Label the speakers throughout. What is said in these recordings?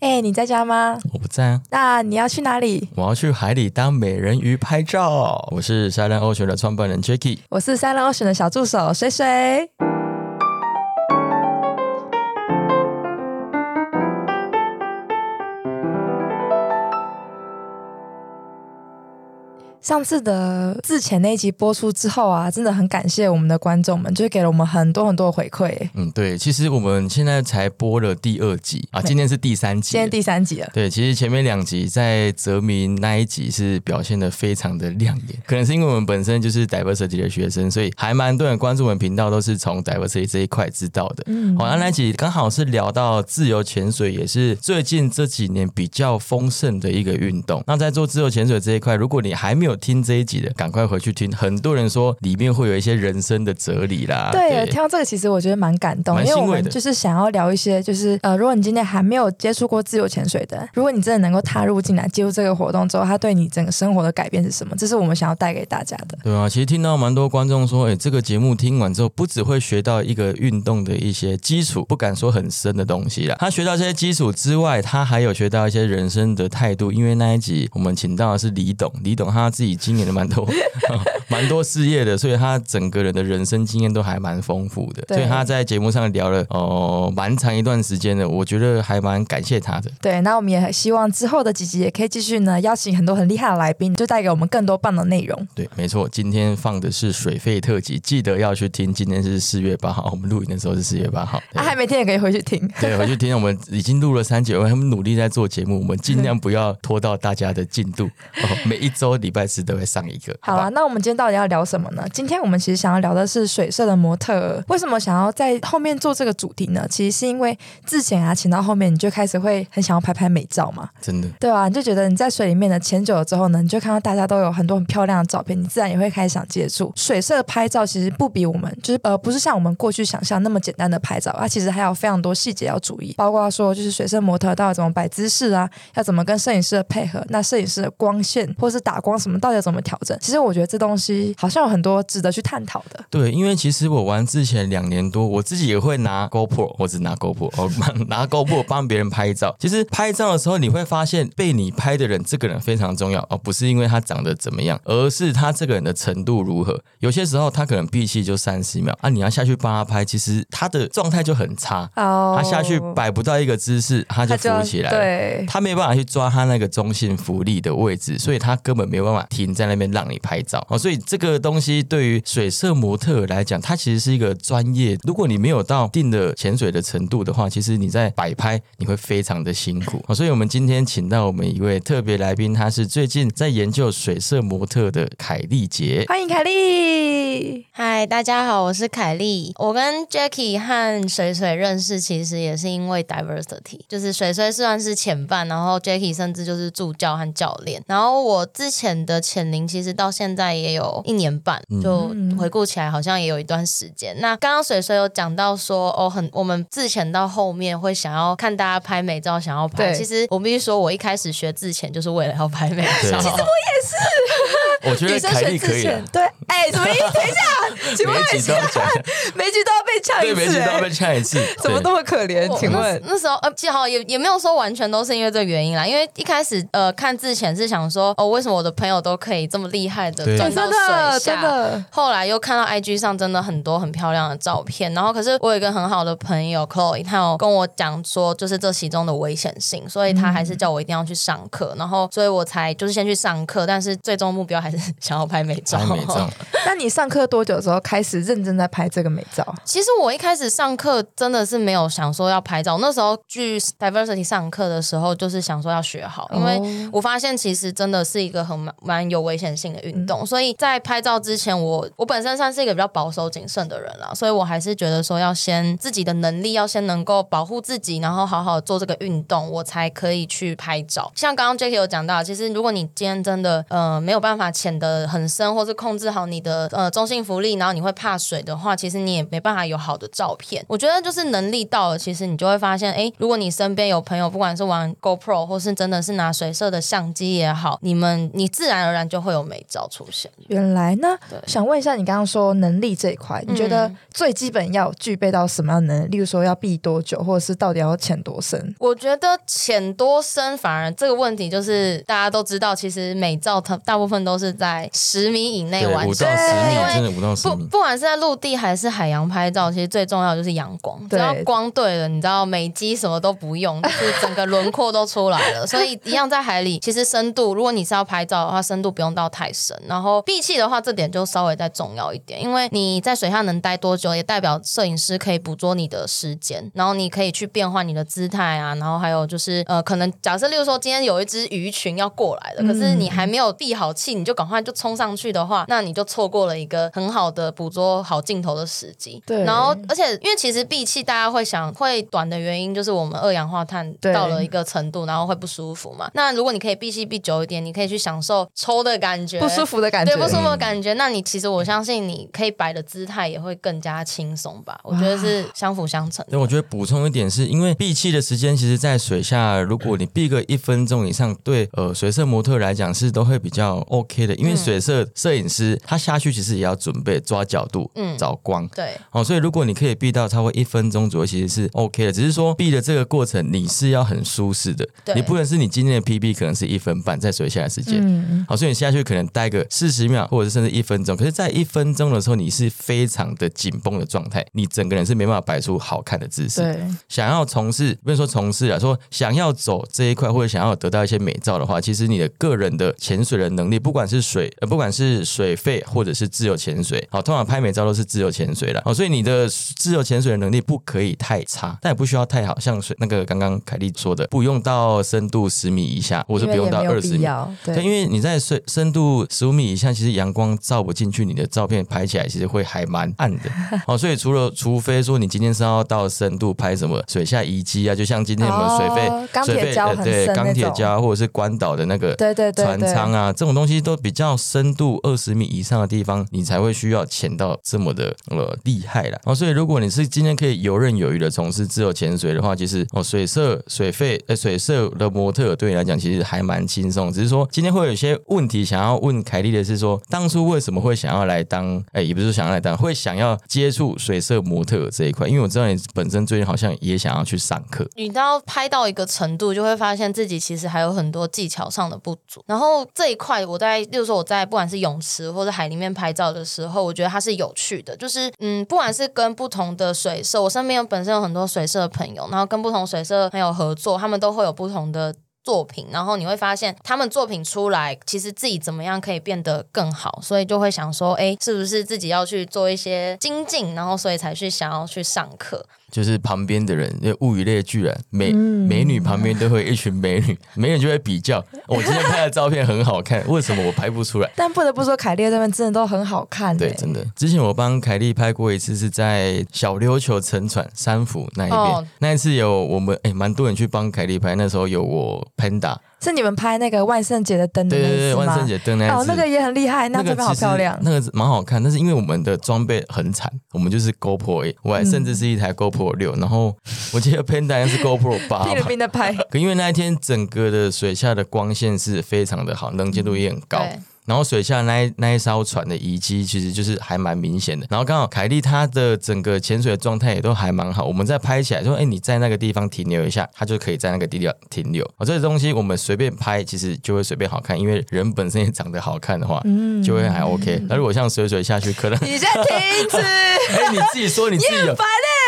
Speaker 1: 哎、你在家吗？
Speaker 2: 我不在啊，
Speaker 1: 那你要去哪里？
Speaker 2: 我要去海里当美人鱼拍照。我是 Silent Ocean 的创办人 Jacky。
Speaker 1: 我是 Silent Ocean 的小助手水水。上次的自前那一集播出之后啊，真的很感谢我们的观众们，就是给了我们很多很多的回馈。哎
Speaker 2: 嗯，对，其实我们现在才播了第二集啊，今天是第三集
Speaker 1: 今。天第三集了，
Speaker 2: 对，其实前面两集在泽明那一集是表现的非常的亮眼，可能是因为我们本身就是 diversity 的学生，所以还蛮多人关注我们频道都是从 diversity 这一块知道的。
Speaker 1: 嗯，
Speaker 2: 好，那那一集刚好是聊到自由潜水，也是最近这几年比较丰盛的一个运动。那在做自由潜水这一块，如果你还没有听这一集的，赶快回去听。很多人说里面会有一些人生的哲理啦，
Speaker 1: 对，听到这个其实我觉得蛮感动，因为我们就是想要聊一些，就是呃，如果你今天还没有接触过自由潜水的，如果你真的能够踏入进来接触这个活动之后，它对你整个生活的改变是什么？这是我们想要带给大家的。
Speaker 2: 对啊，其实听到蛮多观众说，哎，这个节目听完之后，不只会学到一个运动的一些基础，不敢说很深的东西啦。他学到这些基础之外，他还有学到一些人生的态度。因为那一集我们请到的是李董，李董他自己经营了蛮多 蛮多事业的，所以他整个人的人生经验都还蛮丰富的。
Speaker 1: 对
Speaker 2: 所以他在节目上聊了哦蛮长一段时间的，我觉得还蛮感谢他的。
Speaker 1: 对，那我们也很希望之后的几集也可以继续呢，邀请很多很厉害的来宾，就带给我们更多棒的内容。
Speaker 2: 对，没错，今天放的是水费特辑，记得要去听。今天是四月八号，我们录影的时候是四月八号。对
Speaker 1: 啊，还没听也可以回去听。
Speaker 2: 对，回去听，我们已经录了三集，我们努力在做节目，我们尽量不要拖到大家的进度。哦、每一周礼拜四都会上一个。
Speaker 1: 好啊，那我们今天到底要聊什么呢？今天我们其实想要聊的是水色的模特儿。为什么想要在后面做这个主题呢？其实是因为之前啊，请到后面你就开始会很想要拍拍美照嘛。
Speaker 2: 真的，
Speaker 1: 对啊，你就觉得你在水里面呢潜久了之后呢，你就看到大家都有很多很漂亮的照片，你自然也会开始想接触水色拍照。其实不比我们就是呃不是像我们过去想象那么简单的拍照，它其实还有非常多细节要注意，包括说就是水色模特到底怎么摆姿势啊，要怎么跟摄影师的配合，那摄影师的光线或是打光什么到底要怎么调整。其实我觉得这东西好像有很多值得去探讨的。
Speaker 2: 对，因为其实我玩之前两年多，我自己也会拿 GoPro，我只拿 GoPro，哦 拿 GoPro 帮别人拍照。其实拍照的时候，你会发现被你拍的人，这个人非常重要哦，不是因为他长得怎么样，而是他这个人的程度如何。有些时候他可能闭气就三十秒啊，你要下去帮他拍，其实他的状态就很差，
Speaker 1: 哦
Speaker 2: 他下去摆不到一个姿势，他就浮起来了。
Speaker 1: 对，
Speaker 2: 他没有办法去抓他那个中性浮力的位置，所以他根本没有办法停在那边让你拍照哦。所以这个东西对于水色模特来讲，它其实是一个专业。如果你没有到一定的潜水的程度的话，其实你在摆拍你会非常的辛苦哦。所以我们今天请到我们一位特别来宾，他是最近在研究水色模特的凯丽杰。
Speaker 1: 欢迎凯丽。
Speaker 3: 嗨，大家好，我是凯丽。我跟 Jackie 和水水认识，其实也是因为 diversity，就是水水虽然是潜伴，然后 Jackie 甚至就是助教和教练。然后我之前的潜灵其实到现在也有一年半，就回顾起来好像也有一段时间。那刚刚水水有讲到说，哦，很我们自潜到后面会想要看大家拍美照，想要拍。其实我必须说，我一开始学自潜就是为了要拍美照。
Speaker 2: 我觉得
Speaker 1: 女生
Speaker 2: 凯
Speaker 1: 选自潜
Speaker 2: 丽可以啊，，
Speaker 1: 对，哎，什么意思？等一下，请问
Speaker 2: 每一下，
Speaker 1: 每一集都要被呛一
Speaker 2: 对，
Speaker 1: 次，
Speaker 2: 每集都要
Speaker 1: 哎
Speaker 2: 被呛一次，
Speaker 1: 怎么那么可怜？请问，
Speaker 3: 那时候呃，记好也也没有说完全都是因为这个原因啦，因为一开始呃看之前是想说哦，为什么我的朋友都可以这么厉害的转到
Speaker 1: 真的
Speaker 3: 水下？
Speaker 1: 真的，
Speaker 3: 后来又看到 IG 上真的很多很漂亮的照片，然后可是我有一个很好的朋友 Chloe，他有跟我讲说，就是这其中的危险性，所以他还是叫我一定要去上课，然后所以我才就是先去上课，但是最终目标还是 想要拍美照。
Speaker 2: 拍美照。
Speaker 1: 那你上课多久之后开始认真在拍这个美照？
Speaker 3: 其实我一开始上课真的是没有想说要拍照，那时候去 diversity 上课的时候，就是想说要学好，因为
Speaker 1: 哦
Speaker 3: 我发现其实真的是一个很蛮蛮有危险性的运动，所以在拍照之前，我我本身算是一个比较保守谨慎的人啦，所以我还是觉得说要先自己的能力要先能够保护自己，然后好好做这个运动，我才可以去拍照。像刚刚 Jacky 有讲到，其实如果你今天真的呃没有办法潜的很深，或是控制好你的呃中性浮力，然然后你会怕水的话，其实你也没办法有好的照片。我觉得就是能力到了，其实你就会发现，哎，如果你身边有朋友，不管是玩 GoPro 或是真的是拿水色的相机也好，你们你自然而然就会有美照出现。
Speaker 1: 原来呢，想问一下，你刚刚说能力这一块，你觉得
Speaker 3: 嗯
Speaker 1: 最基本要具备到什么样的能力？例如说要避多久，或者是到底要潜多深？
Speaker 3: 我觉得浅多深反而这个问题就是大家都知道，其实美照它大部分都是在十米以内，完成
Speaker 2: 五到。十米，
Speaker 3: 因为
Speaker 2: 真的五到十
Speaker 3: 不，
Speaker 2: 米。
Speaker 3: 不管是在陆地还是海洋拍照，其实最重要就是阳光。只要光对了，你知道美肌什么都不用，就是 整个轮廓都出来了。所以一样在海里，其实深度，如果你是要拍照的话，深度不用到太深。然后闭气的话，这点就稍微再重要一点，因为你在水下能待多久，也代表摄影师可以捕捉你的时间，然后你可以去变换你的姿态啊，然后还有就是呃，可能假设例如说今天有一只鱼群要过来了，可是你还没有闭好气，你就赶快就冲上去的话，那你就错过了一个很好的捕捉好镜头的时机。
Speaker 1: 对
Speaker 3: 然后而且因为其实闭气大家会想会短的原因就是我们二氧化碳到了一个程度，然后会不舒服嘛。那如果你可以闭气闭久一点，你可以去享受抽的感觉，
Speaker 1: 不舒服的感觉，
Speaker 3: 对不舒服的感觉，那你其实我相信你可以摆的姿态也会更加轻松吧。我觉得是相辅相成的。
Speaker 2: 对，我觉得补充一点是，因为闭气的时间，其实在水下，如果你闭个一分钟以上，对呃水色模特来讲是都会比较 OK 的，因为
Speaker 3: 嗯
Speaker 2: 水色摄影师他下去其实也要准备抓角度、
Speaker 3: 嗯
Speaker 2: 找光。
Speaker 3: 对，
Speaker 2: 哦，所以如果你可以避到超过一分钟左右，其实是 OK 的。只是说避的这个过程，你是要很舒适的，
Speaker 3: 对
Speaker 2: 你不能是你今天的 PB 可能是一分半在水下的时间，
Speaker 1: 嗯，
Speaker 2: 好，所以你下去可能待个四十秒，或者是甚至一分钟。可是，在一分钟的时候，你是非常的紧绷的状态，你整个人是没办法摆出好看的姿势。
Speaker 1: 对，
Speaker 2: 想要从事，不是说从事啊，说想要走这一块，或者想要得到一些美照的话，其实你的个人的潜水的能力，不管是水，呃，不管是水肺或者是自由潜水，好，通常拍美照都是自由潜水了，哦，所以你的自由潜水的能力不可以太差，但也不需要太好，像水那个刚刚凯莉说的，不用到深度十米以下，或者不用到二十米。对，
Speaker 1: 对，
Speaker 2: 因为你在水深度十五米以下，其实阳光照不进去，你的照片拍起来其实会还蛮暗的。哦，所以除了除非说你今天是要到深度拍什么水下遗迹啊，就像今天我们水费、
Speaker 1: 哦
Speaker 2: 水费对钢铁礁或者是关岛的那个
Speaker 1: 对对对
Speaker 2: 船舱啊，这种东西都比较深度二十米以上的地方，你才会需要潜到这么的呃厉害啦。哦，所以如果你是今天可以游刃有余的从事自由潜水的话，其实哦水色水费呃水色的模特对你来讲其实还蛮轻松，只是说今天会有一些问题想要问凯莉的是说，当初为什么会想要来当哎也不是想要来当，会想要接触水色模特这一块？因为我知道你本身最近好像也想要去上课。
Speaker 3: 你知道拍到一个程度，就会发现自己其实还有很多技巧上的不足。然后这一块，我在，例如说我在不管是泳池或者海里面拍照的时候，我觉得它是有趣的。就是嗯，不管是跟不同的水社，我身边有本身有很多水社的朋友，然后跟不同水社朋友合作，他们都会有不同的。作品，然后你会发现他们作品出来，其实自己怎么样可以变得更好，所以就会想说，哎，是不是自己要去做一些精进，然后所以才去想要去上课。
Speaker 2: 就是旁边的人，物以类聚啊，美、
Speaker 1: 嗯。
Speaker 2: 美女旁边都会有一群美女，美女就会比较，我今天拍的照片很好看，为什么我拍不出来？
Speaker 1: 但不得不说，凯莉这边真的都很好看，
Speaker 2: 对，
Speaker 1: 欸
Speaker 2: 真的。之前我帮凯莉拍过一次，是在小琉球沉船三福那一边，
Speaker 3: 哦。
Speaker 2: 那一次有我们哎，蛮多人去帮凯莉拍，那时候有我 Panda，
Speaker 1: 是你们拍那个万圣节的灯的
Speaker 2: 对对对？万圣节灯那一次，
Speaker 1: 哦，那个也很厉害，那这边好漂亮。
Speaker 2: 那个蛮好看，但是因为我们的装备很惨，我们就是 GoPro，A，我还甚至是一台 GoPro 六、然后我记得 Panda 是 GoPro 八
Speaker 1: 拼了
Speaker 2: 吧。
Speaker 1: 命的拍，
Speaker 2: 可因为那一天整个的水下的光线是非常的好，能见度也很高。
Speaker 3: 对
Speaker 2: 然后水下那一那一艘船的遗迹其实就是还蛮明显的。然后刚好凯莉她的整个潜水的状态也都还蛮好，我们在拍起来说，哎，你在那个地方停留一下，她就可以在那个地方停留。哦，这个东西我们随便拍，其实就会随便好看，因为人本身也长得好看的话，
Speaker 1: 嗯
Speaker 2: 就会还 OK。那如果像水水下去，可能
Speaker 1: 你现在停止，
Speaker 2: 哎，你自己说你自己有，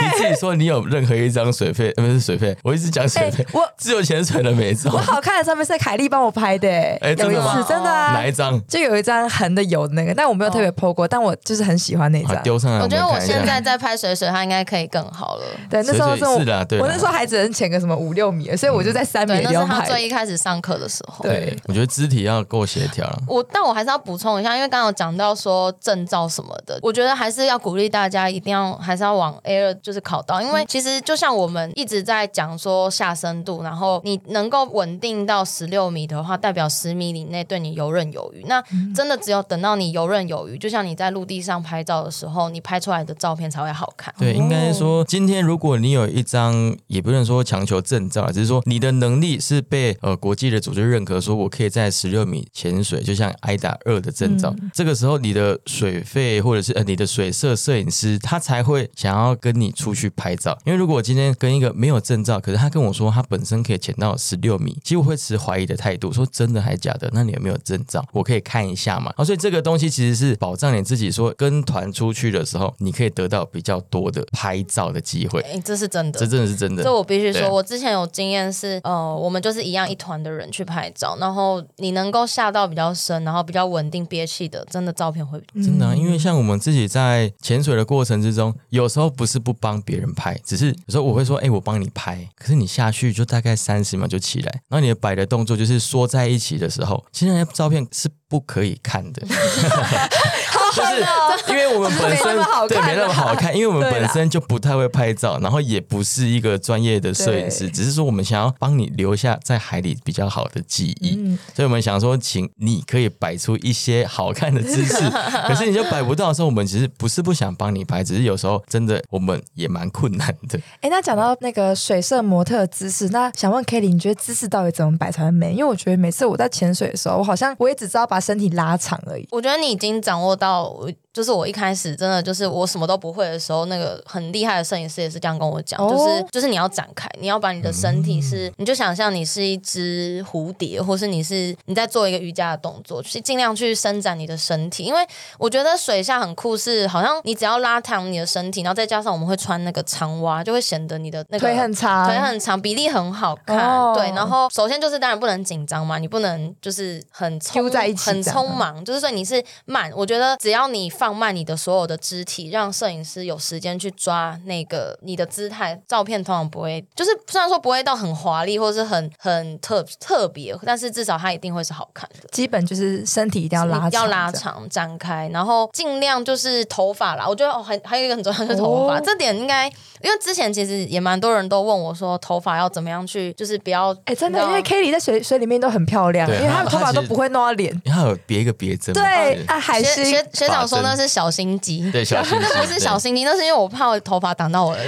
Speaker 2: 你自己说你有任何一张水费，呃不是水费，我一直讲水费
Speaker 1: 哎，我
Speaker 2: 自由潜水的美照
Speaker 1: 我，好看的照片是凯莉帮我拍的，
Speaker 2: 哎真
Speaker 1: 有一
Speaker 2: 的吗
Speaker 1: 次真的啊
Speaker 2: 哪，一张？
Speaker 1: 就有一张横的有的那个，但我没有特别 PO 过，但我就是很喜欢那
Speaker 2: 啊，
Speaker 1: 张。
Speaker 2: 丢上来，
Speaker 3: 我觉得我现在在拍水水，它应该可以更好了。
Speaker 1: 对，那时候
Speaker 2: 是的对
Speaker 1: 我那时候还只能潜个什么五六米，所以我就在三米
Speaker 3: 对，那是。他最一开始上课的时候。
Speaker 1: 对
Speaker 2: 我觉得肢体要够协调了。
Speaker 3: 我，但我还是要补充一下，因为刚刚有讲到说证照什么的，我觉得还是要鼓励大家一定要还是要往 Air，就就是考到，因为其实就像我们一直在讲说下深度，然后你能够稳定到十六米的话，代表十米以内对你游刃有余。那真的只有等到你游刃有余，就像你在陆地上拍照的时候，你拍出来的照片才会好看。
Speaker 2: 对，应该说今天如果你有一张，也不能说强求证照，只是说你的能力是被呃国际的组织认可，说我可以在十六米潜水，就像 i 达二的证照，这个时候你的水费或者是呃你的水色摄影师，他才会想要跟你出去拍照。因为如果我今天跟一个没有证照，可是他跟我说他本身可以潜到十六米，其实我会持怀疑的态度，说真的还是假的？那你有没有证照？我可以看一下嘛。啊，所以这个东西其实是保障你自己，说跟团出去的时候，你可以得到比较多的拍照的机会。
Speaker 3: 哎，这是真的，
Speaker 2: 这真的是真的。
Speaker 3: 这我必须说，我之前有经验是，呃，我们就是一样一团的人去拍照，然后你能够下到比较深，然后比较稳定憋气的，真的照片会
Speaker 2: 真的、啊，因为像我们自己在潜水的过程之中，有时候不是不帮别人拍，只是有时候我会说，哎、我帮你拍，可是你下去就大概三十秒就起来，然后你的摆的动作就是缩在一起的时候，其实那些照片是不可以看的，就是因为我们本身
Speaker 1: 没那么好看
Speaker 2: 对没那么好看，因为我们本身就不太会拍照，然后也不是一个专业的摄影师，只是说我们想要帮你留下在海里比较好的记忆，
Speaker 1: 嗯
Speaker 2: 所以我们想说，请你可以摆出一些好看的姿势，可是你就摆不到的时候，我们其实不是不想帮你拍，只是有时候真的我们也蛮困难的。
Speaker 1: 哎，那讲到那个水色模特姿势，那想问 Kelly，你觉得姿势到底怎么摆才会美？因为我觉得每次我在潜水的时候，我好像我也只知道把身体拉长而已。
Speaker 3: 我觉得你已经掌握到，お。就是我一开始真的就是我什么都不会的时候，那个很厉害的摄影师也是这样跟我讲，
Speaker 1: 哦
Speaker 3: 就是就是你要展开，你要把你的身体是，你就想象你是一只蝴蝶，或是你是你在做一个瑜伽的动作，去尽量去伸展你的身体，因为我觉得水下很酷是，好像你只要拉长你的身体，然后再加上我们会穿那个长袜，就会显得你的那个
Speaker 1: 腿很长，
Speaker 3: 腿很长，比例很好看。
Speaker 1: 哦
Speaker 3: 对，然后首先就是当然不能紧张嘛，你不能就是很匆
Speaker 1: 在一起
Speaker 3: 很匆忙，就是说你是慢。我觉得只要你放慢你的所有的肢体，让摄影师有时间去抓那个你的姿态，照片通常不会，就是虽然说不会到很华丽或是很很特特别，但是至少它一定会是好看的。
Speaker 1: 基本就是身体一定要拉长，
Speaker 3: 要拉。长、展开，然后尽量就是头发啦。我觉得哦，还还有一个很重要就是头发，
Speaker 1: 哦
Speaker 3: 这点应该因为之前其实也蛮多人都问我说，头发要怎么样去，就是不要
Speaker 1: 哎，真的，因为 Kelly 在水水里面都很漂亮，因为她的头发都不会弄到脸。
Speaker 2: 因为它有别一个别针
Speaker 1: 对啊，海
Speaker 3: 学
Speaker 1: 星
Speaker 3: 学学长说
Speaker 2: 发针
Speaker 3: 那是小心机，
Speaker 2: 对小心机
Speaker 3: 那 不是小心机，那是因为我怕我头发挡到我的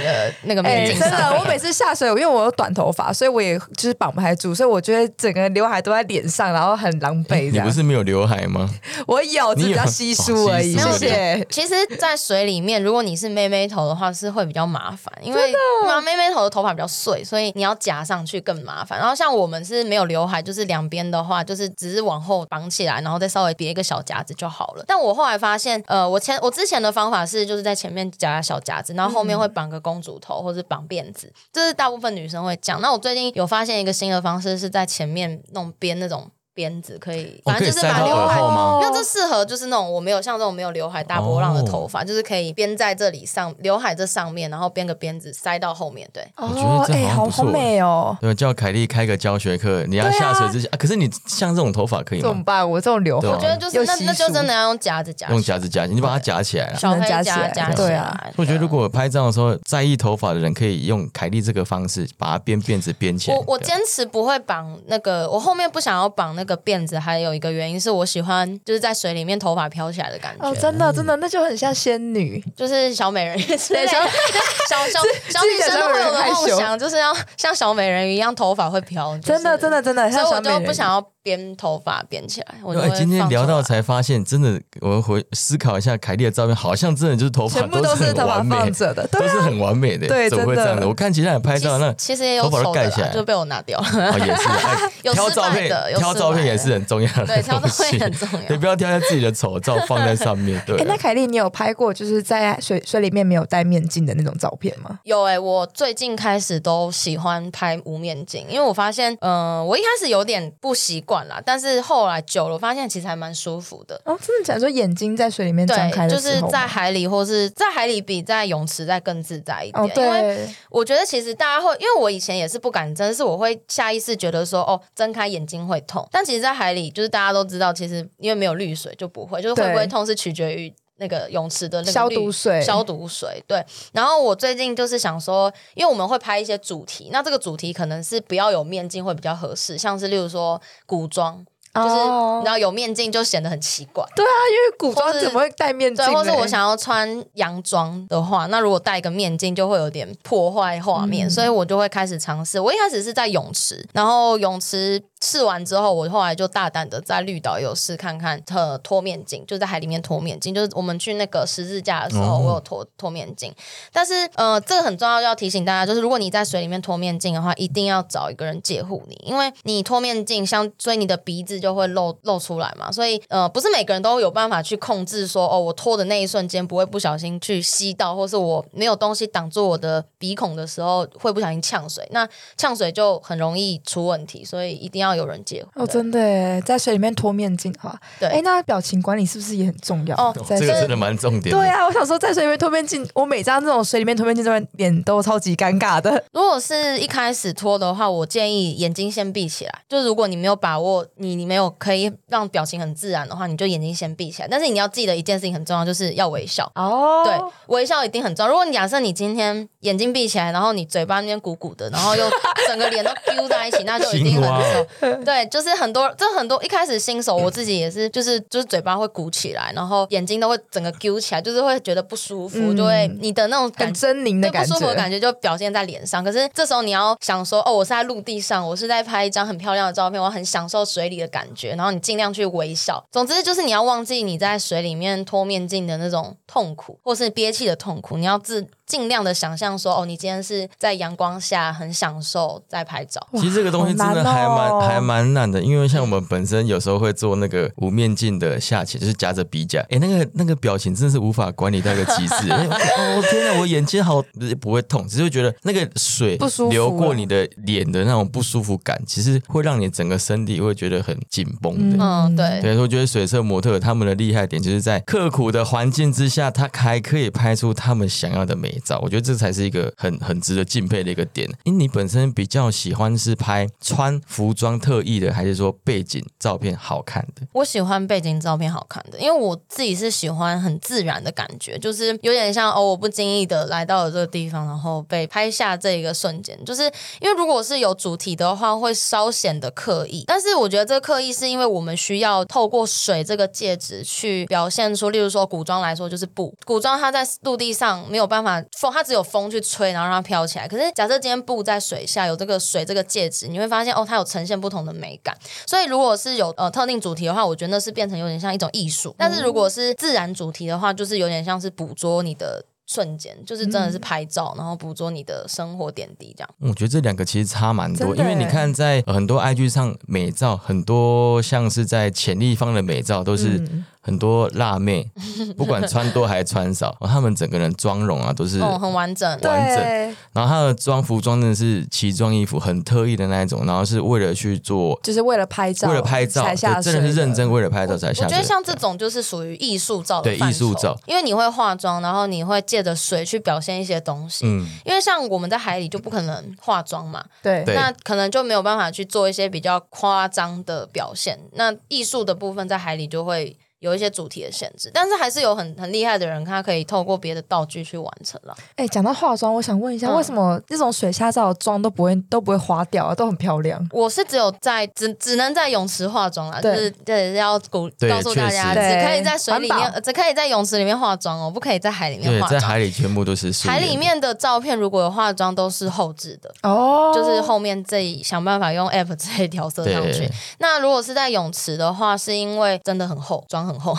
Speaker 3: 那个
Speaker 1: 哎、
Speaker 3: 面镜上
Speaker 1: 真的，我。每次下水，因为我有短头发，所以我也就是绑不太住，所以我觉得整个刘海都在脸上，然后很狼狈。
Speaker 2: 你不是没有刘海吗？
Speaker 1: 我有，只是比较稀疏而已。谢谢。
Speaker 3: 其实，在水里面，如果你是妹妹头的话，是会比较麻烦，因为那妹妹头的头发比较碎，所以你要夹上去更麻烦。然后像我们是没有刘海，就是两边的话，就是只是往后绑起来，然后再稍微别一个小夹子就好了。但我后来发现，呃，我前我之前的方法是，就是在前面夹小夹子，然后后面会绑个公主头或者绑辫子，这是大部分女生会讲。那我最近有发现一个新的方式，是在前面弄编那种鞭子，可以，
Speaker 2: 哦
Speaker 3: 反正就是把刘海因为这适合就是那种我没有像这种没有刘海大波浪的头发，就是可以编在这里上刘海这上面，然后编个辫子塞到后面。对，
Speaker 2: 我觉得这
Speaker 1: 哎、好好
Speaker 2: 好像不错
Speaker 1: 美哦。
Speaker 2: 对，叫凯莉开个教学课，你要下水之前啊可是你像这种头发可以吗？
Speaker 1: 怎么办？我这种刘海，
Speaker 3: 我觉得就是那那就真的要用夹子夹，
Speaker 2: 用夹子夹，你就把它夹起来了。
Speaker 3: 小黑夹
Speaker 1: 夹起来
Speaker 3: 夹起来
Speaker 1: 对啊。
Speaker 2: 我觉得如果拍照的时候在意头发的人，可以用凯莉这个方式把它编辫子编起来。
Speaker 3: 我我坚持不会绑那个，我后面不想要绑那个辫子，还有一个原因是我喜欢就是在水里面头发飘起来的感觉，
Speaker 1: 哦，真的真的，那就很像仙女。
Speaker 3: 就是小美人鱼之类的。
Speaker 1: 小
Speaker 3: 小小小女生都会有的梦想，就是要像小美人鱼一样，头发会飘。
Speaker 1: 真的真的真的，
Speaker 3: 所以我就不想要编头发编起来，我
Speaker 2: 今天聊到才发现，真的，我回思考一下凯莉的照片，好像真的就是头发
Speaker 1: 全部都
Speaker 2: 是完美，
Speaker 1: 放着的，
Speaker 2: 都是很完美的。
Speaker 1: 对
Speaker 2: 怎么会这样的？我看其他人拍照，那
Speaker 3: 其实也有
Speaker 2: 头发盖起来
Speaker 3: 就被我拿掉了。
Speaker 2: 哦也是，哎
Speaker 3: 有
Speaker 2: 挑照片
Speaker 3: 的有
Speaker 2: 挑照片也是很重要的
Speaker 3: 对，挑照片很重
Speaker 2: 对，
Speaker 3: 要。
Speaker 2: 不要挑下自己的丑照放在上面。对
Speaker 1: 哎、，那凯莉，你有拍过就是在水水里面没有戴面镜的那种照片吗？
Speaker 3: 有哎、我最近开始都喜欢拍无面镜，因为我发现，嗯、我一开始有点不习惯啦，但是后来久了，我发现其实还蛮舒服的。
Speaker 1: 哦，真的假的？说眼睛在水里面张开，的时候
Speaker 3: 就是在海里或是在海里比在泳池再更自在一点。
Speaker 1: 哦，
Speaker 3: 因为，我觉得其实大家会，因为我以前也是不敢睁，是我会下意识觉得说，哦，睁开眼睛会痛。但其实，在海里，就是大家都知道，其实因为没有滤水就不会，就是会不会痛是取决于。那个泳池的那个
Speaker 1: 消毒水
Speaker 3: 消毒水。对，然后我最近就是想说，因为我们会拍一些主题，那这个主题可能是不要有面镜会比较合适，像是例如说古装。就是
Speaker 1: 哦
Speaker 3: 你知道有面镜就显得很奇怪，
Speaker 1: 对啊，因为古装怎么会戴面镜
Speaker 3: 对，
Speaker 1: 呢？
Speaker 3: 或是我想要穿洋装的话，那如果戴一个面镜就会有点破坏画面，
Speaker 1: 嗯
Speaker 3: 所以我就会开始尝试。我一开始是在泳池，然后泳池试完之后，我后来就大胆的在绿岛有试看看呃脱面镜，就在海里面脱面镜，就是我们去那个十字架的时候，
Speaker 2: 哦。
Speaker 3: 我有脱脱面镜。但是呃，这个很重要，要提醒大家，就是如果你在水里面脱面镜的话，一定要找一个人借护你，因为你脱面镜相，所以你的鼻子就会露露出来嘛，所以呃，不是每个人都有办法去控制说，哦，我脱的那一瞬间不会不小心去吸到，或是我没有东西挡住我的鼻孔的时候会不小心呛水，那呛水就很容易出问题，所以一定要有人借护。
Speaker 1: 哦，真的耶，在水里面脱面镜的话，
Speaker 3: 对
Speaker 1: 哎，那表情管理是不是也很重要？
Speaker 3: 哦
Speaker 2: 这个真的蛮重点。
Speaker 1: 对啊，我想说，在水里面脱面镜，我每张这种水里面脱面镜，这边脸都超级尴尬的。
Speaker 3: 如果是一开始脱的话，我建议眼睛先闭起来。就如果你没有把握，你你没有可以让表情很自然的话，你就眼睛先闭起来。但是你要记得一件事情很重要，就是要微笑。
Speaker 1: 哦
Speaker 3: 对，微笑一定很重要。如果你假设你今天眼睛闭起来，然后你嘴巴那边鼓鼓的，然后又整个脸都揪在一起，那就一定很
Speaker 2: 青蛙
Speaker 3: 丑。对，就是很多，这很多一开始新手我自己也是，就是就是嘴巴会鼓起来，然后眼睛都会整个揪起来，就是会觉得不舒服，
Speaker 1: 嗯
Speaker 3: 就会你的那种感
Speaker 1: 很狰狞的
Speaker 3: 不舒服的，感觉就表现在脸上。可是这时候你要想说，哦，我是在陆地上，我是在拍一张很漂亮的照片，我很享受水里的感觉，然后你尽量去微笑。总之就是你要忘记你在水里面脱面镜的那种痛苦，或是憋气的痛苦，你要自尽量的想象说，哦，你今天是在阳光下很享受在拍照。
Speaker 2: 其实这个东西真的还蛮、
Speaker 1: 哦
Speaker 2: 还蛮难的，因为像我们本身有时候会做那个无面镜的下潜，就是夹着鼻甲，哎，那个那个表情真的是无法管理到一个极致。哎哦天哪，我眼睛好不会痛，只是会觉得那个水
Speaker 1: 不舒服
Speaker 2: 流过你的脸的那种不舒服感，其实会让你整个身体会觉得很紧绷的。
Speaker 3: 嗯，对。
Speaker 2: 对，我觉得水色模特他们的厉害点就是在刻苦的环境之下，他还可以拍出他们想要的美我觉得这才是一个很很值得敬佩的一个点。因为你本身比较喜欢是拍穿服装特意的，还是说背景照片好看的？
Speaker 3: 我喜欢背景照片好看的，因为我自己是喜欢很自然的感觉，就是有点像哦，我不经意的来到了这个地方，然后被拍下这一个瞬间。就是因为如果是有主题的话，会稍显得刻意，但是我觉得这个刻意是因为我们需要透过水这个介质去表现出，例如说古装来说就是布，古装它在陆地上没有办法风，它只有风去吹，然后让它飘起来。可是假设今天布在水下有这个水这个戒指，你会发现哦，它有呈现不同的美感。所以如果是有呃特定主题的话，我觉得那是变成有点像一种艺术。但是如果是自然主题的话，就是有点像是捕捉你的瞬间，就是真的是拍照，然后捕捉你的生活点滴这样。
Speaker 2: 我觉得这两个其实差蛮多，因为你看在呃很多 IG 上美照，很多像是在潜力方的美照都是。
Speaker 1: 嗯
Speaker 2: 很多辣妹，不管穿多还是穿少，哦她们整个人妆容啊都是
Speaker 3: 哦，很完整。
Speaker 2: 完整
Speaker 1: 对，
Speaker 2: 然后她的装服装真的是奇装异服，很特意的那一种，然后是为了去做，
Speaker 1: 就是为了拍照，
Speaker 2: 为了拍照，
Speaker 1: 才下，
Speaker 2: 真的是认真为了拍照才下水。
Speaker 3: 我觉得像这种就是属于艺术照的
Speaker 2: 对
Speaker 3: 范畴
Speaker 2: 艺术照，
Speaker 3: 因为你会化妆，然后你会借着水去表现一些东西。
Speaker 2: 嗯，
Speaker 3: 因为像我们在海里就不可能化妆嘛，
Speaker 1: 对
Speaker 2: 对
Speaker 3: 那可能就没有办法去做一些比较夸张的表现。那艺术的部分在海里就会有一些主题的限制，但是还是有很很厉害的人，他可以透过别的道具去完成了。
Speaker 1: 哎，讲到化妆，我想问一下，
Speaker 3: 嗯
Speaker 1: 为什么这种水下照的妆都不会都不会花掉啊，都很漂亮？
Speaker 3: 我是只有在只只能在泳池化妆啦，就
Speaker 1: 对
Speaker 3: 是对要鼓告诉大家，只可以在水里面，只可以在泳池里面化妆哦，不可以在海里面，化妆。
Speaker 2: 在海里全部都是素颜
Speaker 3: 海里面的照片如果有化妆都是后置的，
Speaker 1: 哦，
Speaker 3: 就是后面自己想办法用 app 之类调色上去。那如果是在泳池的话，是因为真的很厚，妆很厚。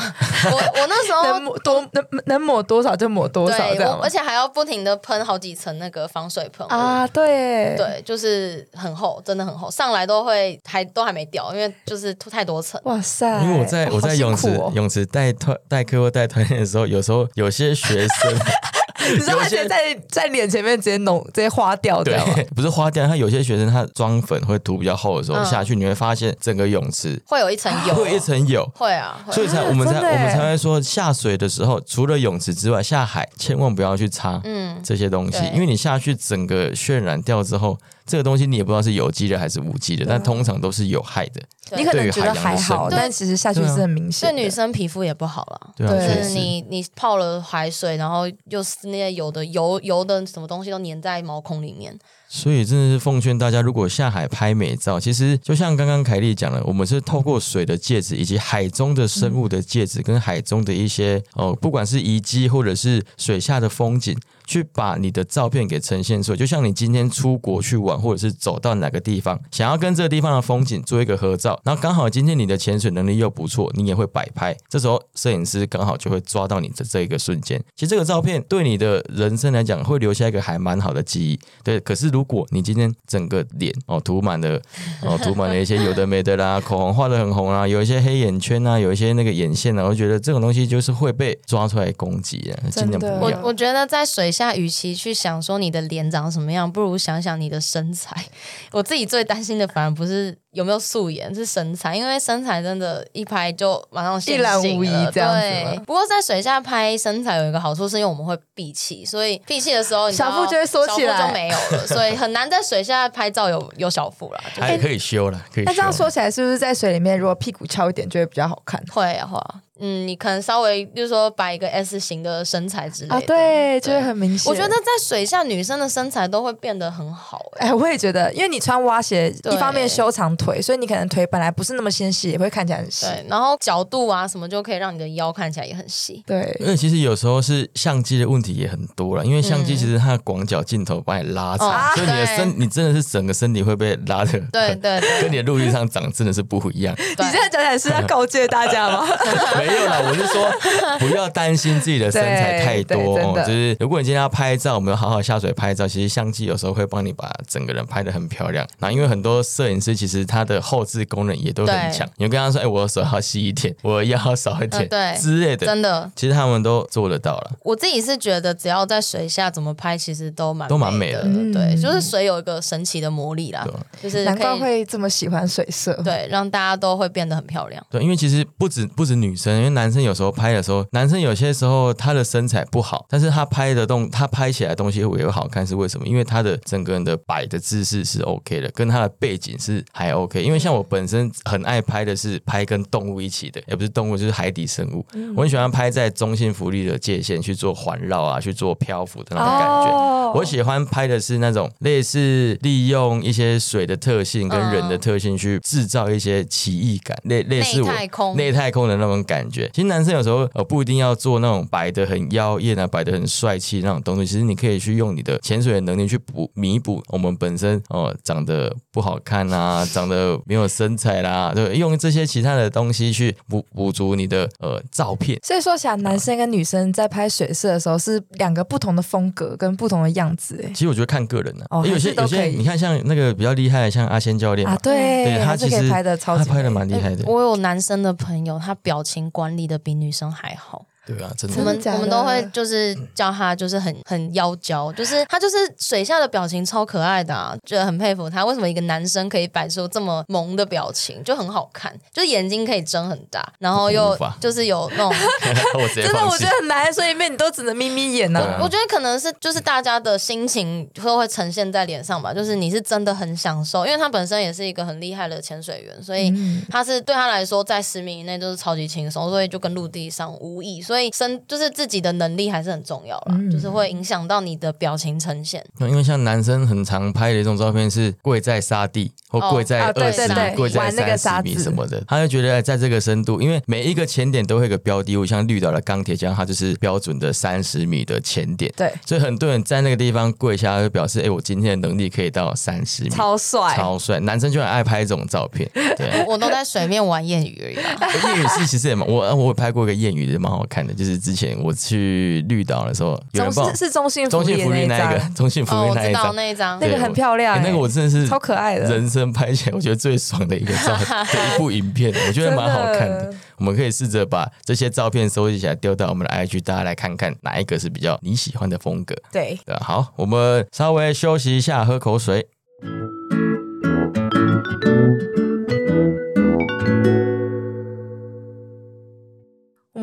Speaker 3: 我我那时候
Speaker 1: 能抹多能能抹多少就抹多少，
Speaker 3: 对而且还要不停的喷好几层那个防水喷雾。
Speaker 1: 啊，对，
Speaker 3: 对，就是很厚，真的很厚，上来都会还都还没掉，因为就是涂太多层。
Speaker 1: 哇塞，
Speaker 2: 因为我在
Speaker 1: 哦
Speaker 2: 我在泳池、泳池带团带课或带团练的时候，有时候有些学生
Speaker 1: 你说他直接在在脸前面直接弄直接花掉，这样吗？
Speaker 2: 对 不是花掉，他有些学生他妆粉会涂比较厚的时候、
Speaker 3: 嗯
Speaker 2: 下去，你会发现整个泳池
Speaker 3: 会有一层 油，
Speaker 2: 会有一层油。
Speaker 3: 会啊，会
Speaker 2: 所以才我们才 我们才会说下水的时候，除了泳池之外，下海千万不要去擦
Speaker 3: 嗯，
Speaker 2: 这些东西，
Speaker 3: 对
Speaker 2: 因为你下去整个渲染掉之后，这个东西你也不知道是有机的还是无机的，但通常都是有害的。
Speaker 1: 你可能觉得还好，但其实下去是很明显的。
Speaker 3: 对女生皮肤也不好了。就是你你泡了海水，然后又是那些有的油油的什么东西都粘在毛孔里面，
Speaker 2: 所以真的是奉劝大家，如果下海拍美照，其实就像刚刚凯莉讲的，我们是透过水的介质，以及海中的生物的介质，跟海中的一些哦，不管是遗迹或者是水下的风景。去把你的照片给呈现出来，就像你今天出国去玩，或者是走到哪个地方，想要跟这个地方的风景做一个合照，然后刚好今天你的潜水能力又不错，你也会摆拍，这时候摄影师刚好就会抓到你的这一个瞬间。其实这个照片对你的人生来讲，会留下一个还蛮好的记忆。对，可是如果你今天整个脸哦涂满了哦涂满了一些有的没的啦，口红画的很红啊，有一些黑眼圈啊，有一些那个眼线啊，我觉得这种东西就是会被抓出来攻击的，
Speaker 1: 真的。
Speaker 3: 我我觉得在水下，与其去想说你的脸长什么样，不如想想你的身材。我自己最担心的反而不是有没有素颜，是身材，因为身材真的，一拍就马上显
Speaker 1: 一览无遗这样子
Speaker 3: 不过在水下拍身材有一个好处，是因为我们会闭气，所以闭气的时候，
Speaker 1: 小腹就会缩起来
Speaker 3: 就没有了，所以很难在水下拍照有有小腹啦。就是
Speaker 2: 还可以修了，可以修。
Speaker 1: 那这样说起来，是不是在水里面，如果屁股翘一点，就会比较好看
Speaker 3: 会的话，嗯，你可能稍微就是说摆一个 S 型的身材之类的。
Speaker 1: 啊？对，就会很明显。
Speaker 3: 我觉得在水下女生的身材都会变得很好、欸，
Speaker 1: 哎，我也觉得，因为你穿蛙鞋，一方面修长腿，所以你可能腿本来不是那么纤细，也会看起来很细。
Speaker 3: 对，然后角度啊什么就可以让你的腰看起来也很细。
Speaker 1: 对，
Speaker 2: 因为其实有时候是相机的问题也很多了，因为相机其实它的广角镜头把你拉长，
Speaker 3: 哦
Speaker 2: 所以你的
Speaker 3: 对
Speaker 2: 身你真的是整个身体会被拉的，
Speaker 3: 对对对
Speaker 2: 跟你的陆地上长真的是不一样。
Speaker 1: 你现在讲起来是要告诫大家吗？
Speaker 2: 没有啦，我是说不要担心自己的身材太多 哦，就是如果你今天要拍照，我们要好好下水拍照，其实相机有时候会帮你把整个人拍的很漂亮。那因为很多摄影师其实他的后置功能也都很强，你就跟他说，哎，我的手要细一点，我的腰要少一点，
Speaker 3: 嗯 对
Speaker 2: 之类的，
Speaker 3: 真的，
Speaker 2: 其实他们都做得到了。
Speaker 3: 我自己是觉得只要在水下怎么拍，其实都蛮
Speaker 2: 都蛮美
Speaker 3: 的。
Speaker 2: 的
Speaker 3: 对，就是水有一个神奇的魔力啦
Speaker 2: 对，
Speaker 3: 就是
Speaker 1: 难怪会这么喜欢水色。
Speaker 3: 对让大家都会变得很漂亮。
Speaker 2: 对，因为其实不止不止女生，因为男生有时候拍的时候，男生有些时候他的身材不好，但是他拍的动，他拍起来的东西也会好看，是为什么？因为他的整个人的摆的姿势是 OK 的，跟他的背景是还 OK。因为像我本身很爱拍的是拍跟动物一起的，也不是动物，就是海底生物。我很喜欢拍在中性浮力的界限去做环绕啊，去做漂浮的那种感觉。
Speaker 1: 哦
Speaker 2: 我喜欢拍的是那种类似利用一些水的特性跟人的特性去制造一些奇异感，类类似我
Speaker 3: 内太空
Speaker 2: 内太空的那种感觉。其实男生有时候呃不一定要做那种摆的很妖艳啊，摆的很帅气那种东西，其实你可以去用你的潜水的能力去补弥补我们本身哦、长得不好看啊，长得没有身材啦，对，用这些其他的东西去补补足你的呃照片。
Speaker 1: 所以说起来，男生跟女生在拍水色的时候是两个不同的风格跟不同的样子。哎
Speaker 2: 其实我觉得看个人呢、
Speaker 1: 哦
Speaker 2: 有些有些你看像那个比较厉害的，像阿仙教练
Speaker 1: 啊，对，
Speaker 2: 对他
Speaker 1: 还是
Speaker 2: 其实
Speaker 1: 可以拍的超级
Speaker 2: 他拍的蛮厉害的，
Speaker 3: 我有男生的朋友，他表情管理的比女生还好。
Speaker 2: 对啊，真
Speaker 3: 我
Speaker 2: 的。
Speaker 3: 们
Speaker 1: 真的假的
Speaker 3: 我们都会就是叫他，就是很很妖娇，就是他就是水下的表情超可爱的啊，觉得很佩服他。为什么一个男生可以摆出这么萌的表情，就很好看，就是眼睛可以睁很大，然后又就是有那种，
Speaker 1: 真的，我觉得。很难，所以里面你都只能眯眯眼呢、
Speaker 2: 对啊
Speaker 3: 我觉得可能是就是大家的心情都会呈现在脸上吧，就是你是真的很享受，因为他本身也是一个很厉害的潜水员，所以
Speaker 1: 嗯
Speaker 3: 他是对他来说在十米以内都是超级轻松，所以就跟陆地上无异，所以身就是自己的能力还是很重要啦，
Speaker 1: 嗯
Speaker 3: 就是会影响到你的表情呈现。
Speaker 2: 因为像男生很常拍的一种照片是跪在沙地或
Speaker 3: 哦
Speaker 2: 跪在二十跪在
Speaker 1: 那个沙
Speaker 2: 三十米什么的，他就觉得在这个深度，因为每一个潜点都会有个标的物，像绿岛的钢铁江，它就是标准的三十米的潜点。
Speaker 1: 对，
Speaker 2: 所以很多人在那个地方跪下，就表示，哎、我今天的能力可以到三十米，
Speaker 1: 超帅，
Speaker 2: 超帅。男生就很爱拍这种照片，对。
Speaker 3: 我都在水面玩谚语而已啦。
Speaker 2: 谚语是其实也蛮，我我有拍过一个谚语，也蛮好看的，就是之前我去绿岛的时候，有人帮我
Speaker 1: 中是是中信
Speaker 2: 中性福利
Speaker 1: 利那一
Speaker 2: 个，中信福
Speaker 3: 哦，
Speaker 2: 利
Speaker 3: 我知道
Speaker 2: 那一张，
Speaker 3: 那一张
Speaker 1: 那，个很漂亮、
Speaker 2: 欸那个我真的是
Speaker 1: 超可爱的
Speaker 2: 人生拍起来我觉得最爽的一个照 的一部影片，我觉得蛮好看的。我们可以试着把这些照片收集起来，丢到我们的 IG，大家来看看哪一个是比较你喜欢的风格。
Speaker 1: 对，
Speaker 2: 对，好，我们稍微休息一下，喝口水。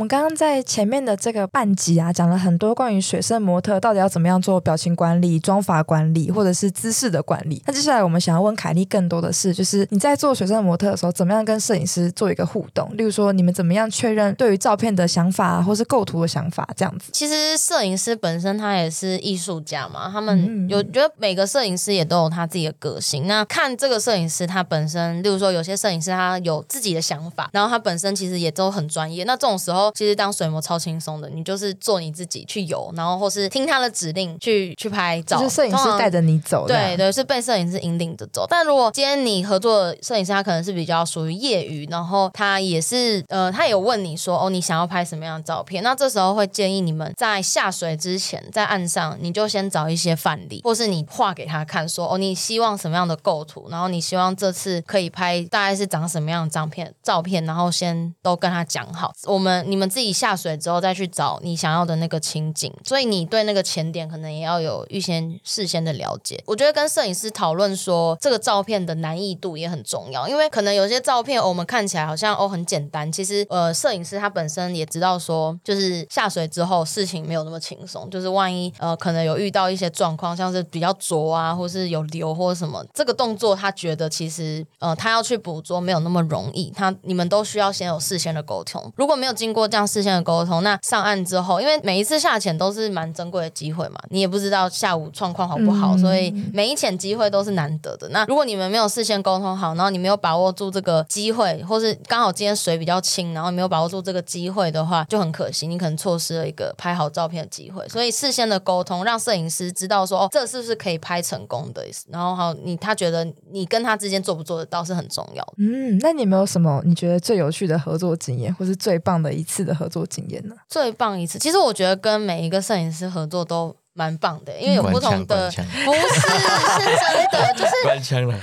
Speaker 1: 刚刚在前面的这个半集啊，讲了很多关于水生模特到底要怎么样做表情管理、妆法管理，或者是姿势的管理。那接下来我们想要问凯莉更多的是，就是你在做水生模特的时候，怎么样跟摄影师做一个互动？例如说，你们怎么样确认对于照片的想法，或是构图的想法，这样子。
Speaker 3: 其实摄影师本身他也是艺术家嘛，他们有觉得每个摄影师也都有他自己的个性。那看这个摄影师他本身，例如说有些摄影师他有自己的想法，然后他本身其实也都很专业。那这种时候，其实当水模超轻松的，你就是做你自己去游，然后或是听他的指令去去拍照，
Speaker 1: 就是摄影师带着你走，
Speaker 3: 对，对，是被摄影师引领着走。但如果今天你合作的摄影师，他可能是比较属于业余，然后他也是呃，他有问你说哦，你想要拍什么样的照片？那这时候会建议你们在下水之前，在岸上你就先找一些范例，或是你画给他看说哦，你希望什么样的构图，然后你希望这次可以拍大概是长什么样的照片，照片，然后先都跟他讲好。我们你们自己下水之后再去找你想要的那个情景，所以你对那个前点可能也要有预先事先的了解。我觉得跟摄影师讨论说这个照片的难易度也很重要，因为可能有些照片、我们看起来好像哦很简单，其实呃摄影师他本身也知道说，就是下水之后事情没有那么轻松，就是万一呃可能有遇到一些状况，像是比较浊啊，或是有流或者什么，这个动作他觉得其实呃他要去捕捉没有那么容易，他你们都需要先有事先的沟通，如果没有经过这样事先的沟通，那上岸之后，因为每一次下潜都是蛮珍贵的机会嘛，你也不知道下午状况好不好，
Speaker 1: 嗯
Speaker 3: 所以每一潜机会都是难得的。那如果你们没有事先沟通好，然后你没有把握住这个机会，或是刚好今天水比较清，然后你没有把握住这个机会的话，就很可惜，你可能错失了一个拍好照片的机会。所以事先的沟通，让摄影师知道说，哦，这是不是可以拍成功的，然后还有你他觉得你跟他之间做不做得到是很重要的。
Speaker 1: 嗯，那你有没有什么你觉得最有趣的合作经验，或是最棒的一次的合作经验呢？
Speaker 3: 最棒一次，其实我觉得跟每一个摄影师合作都蛮棒的，因为有不同的，不是是真的，就是。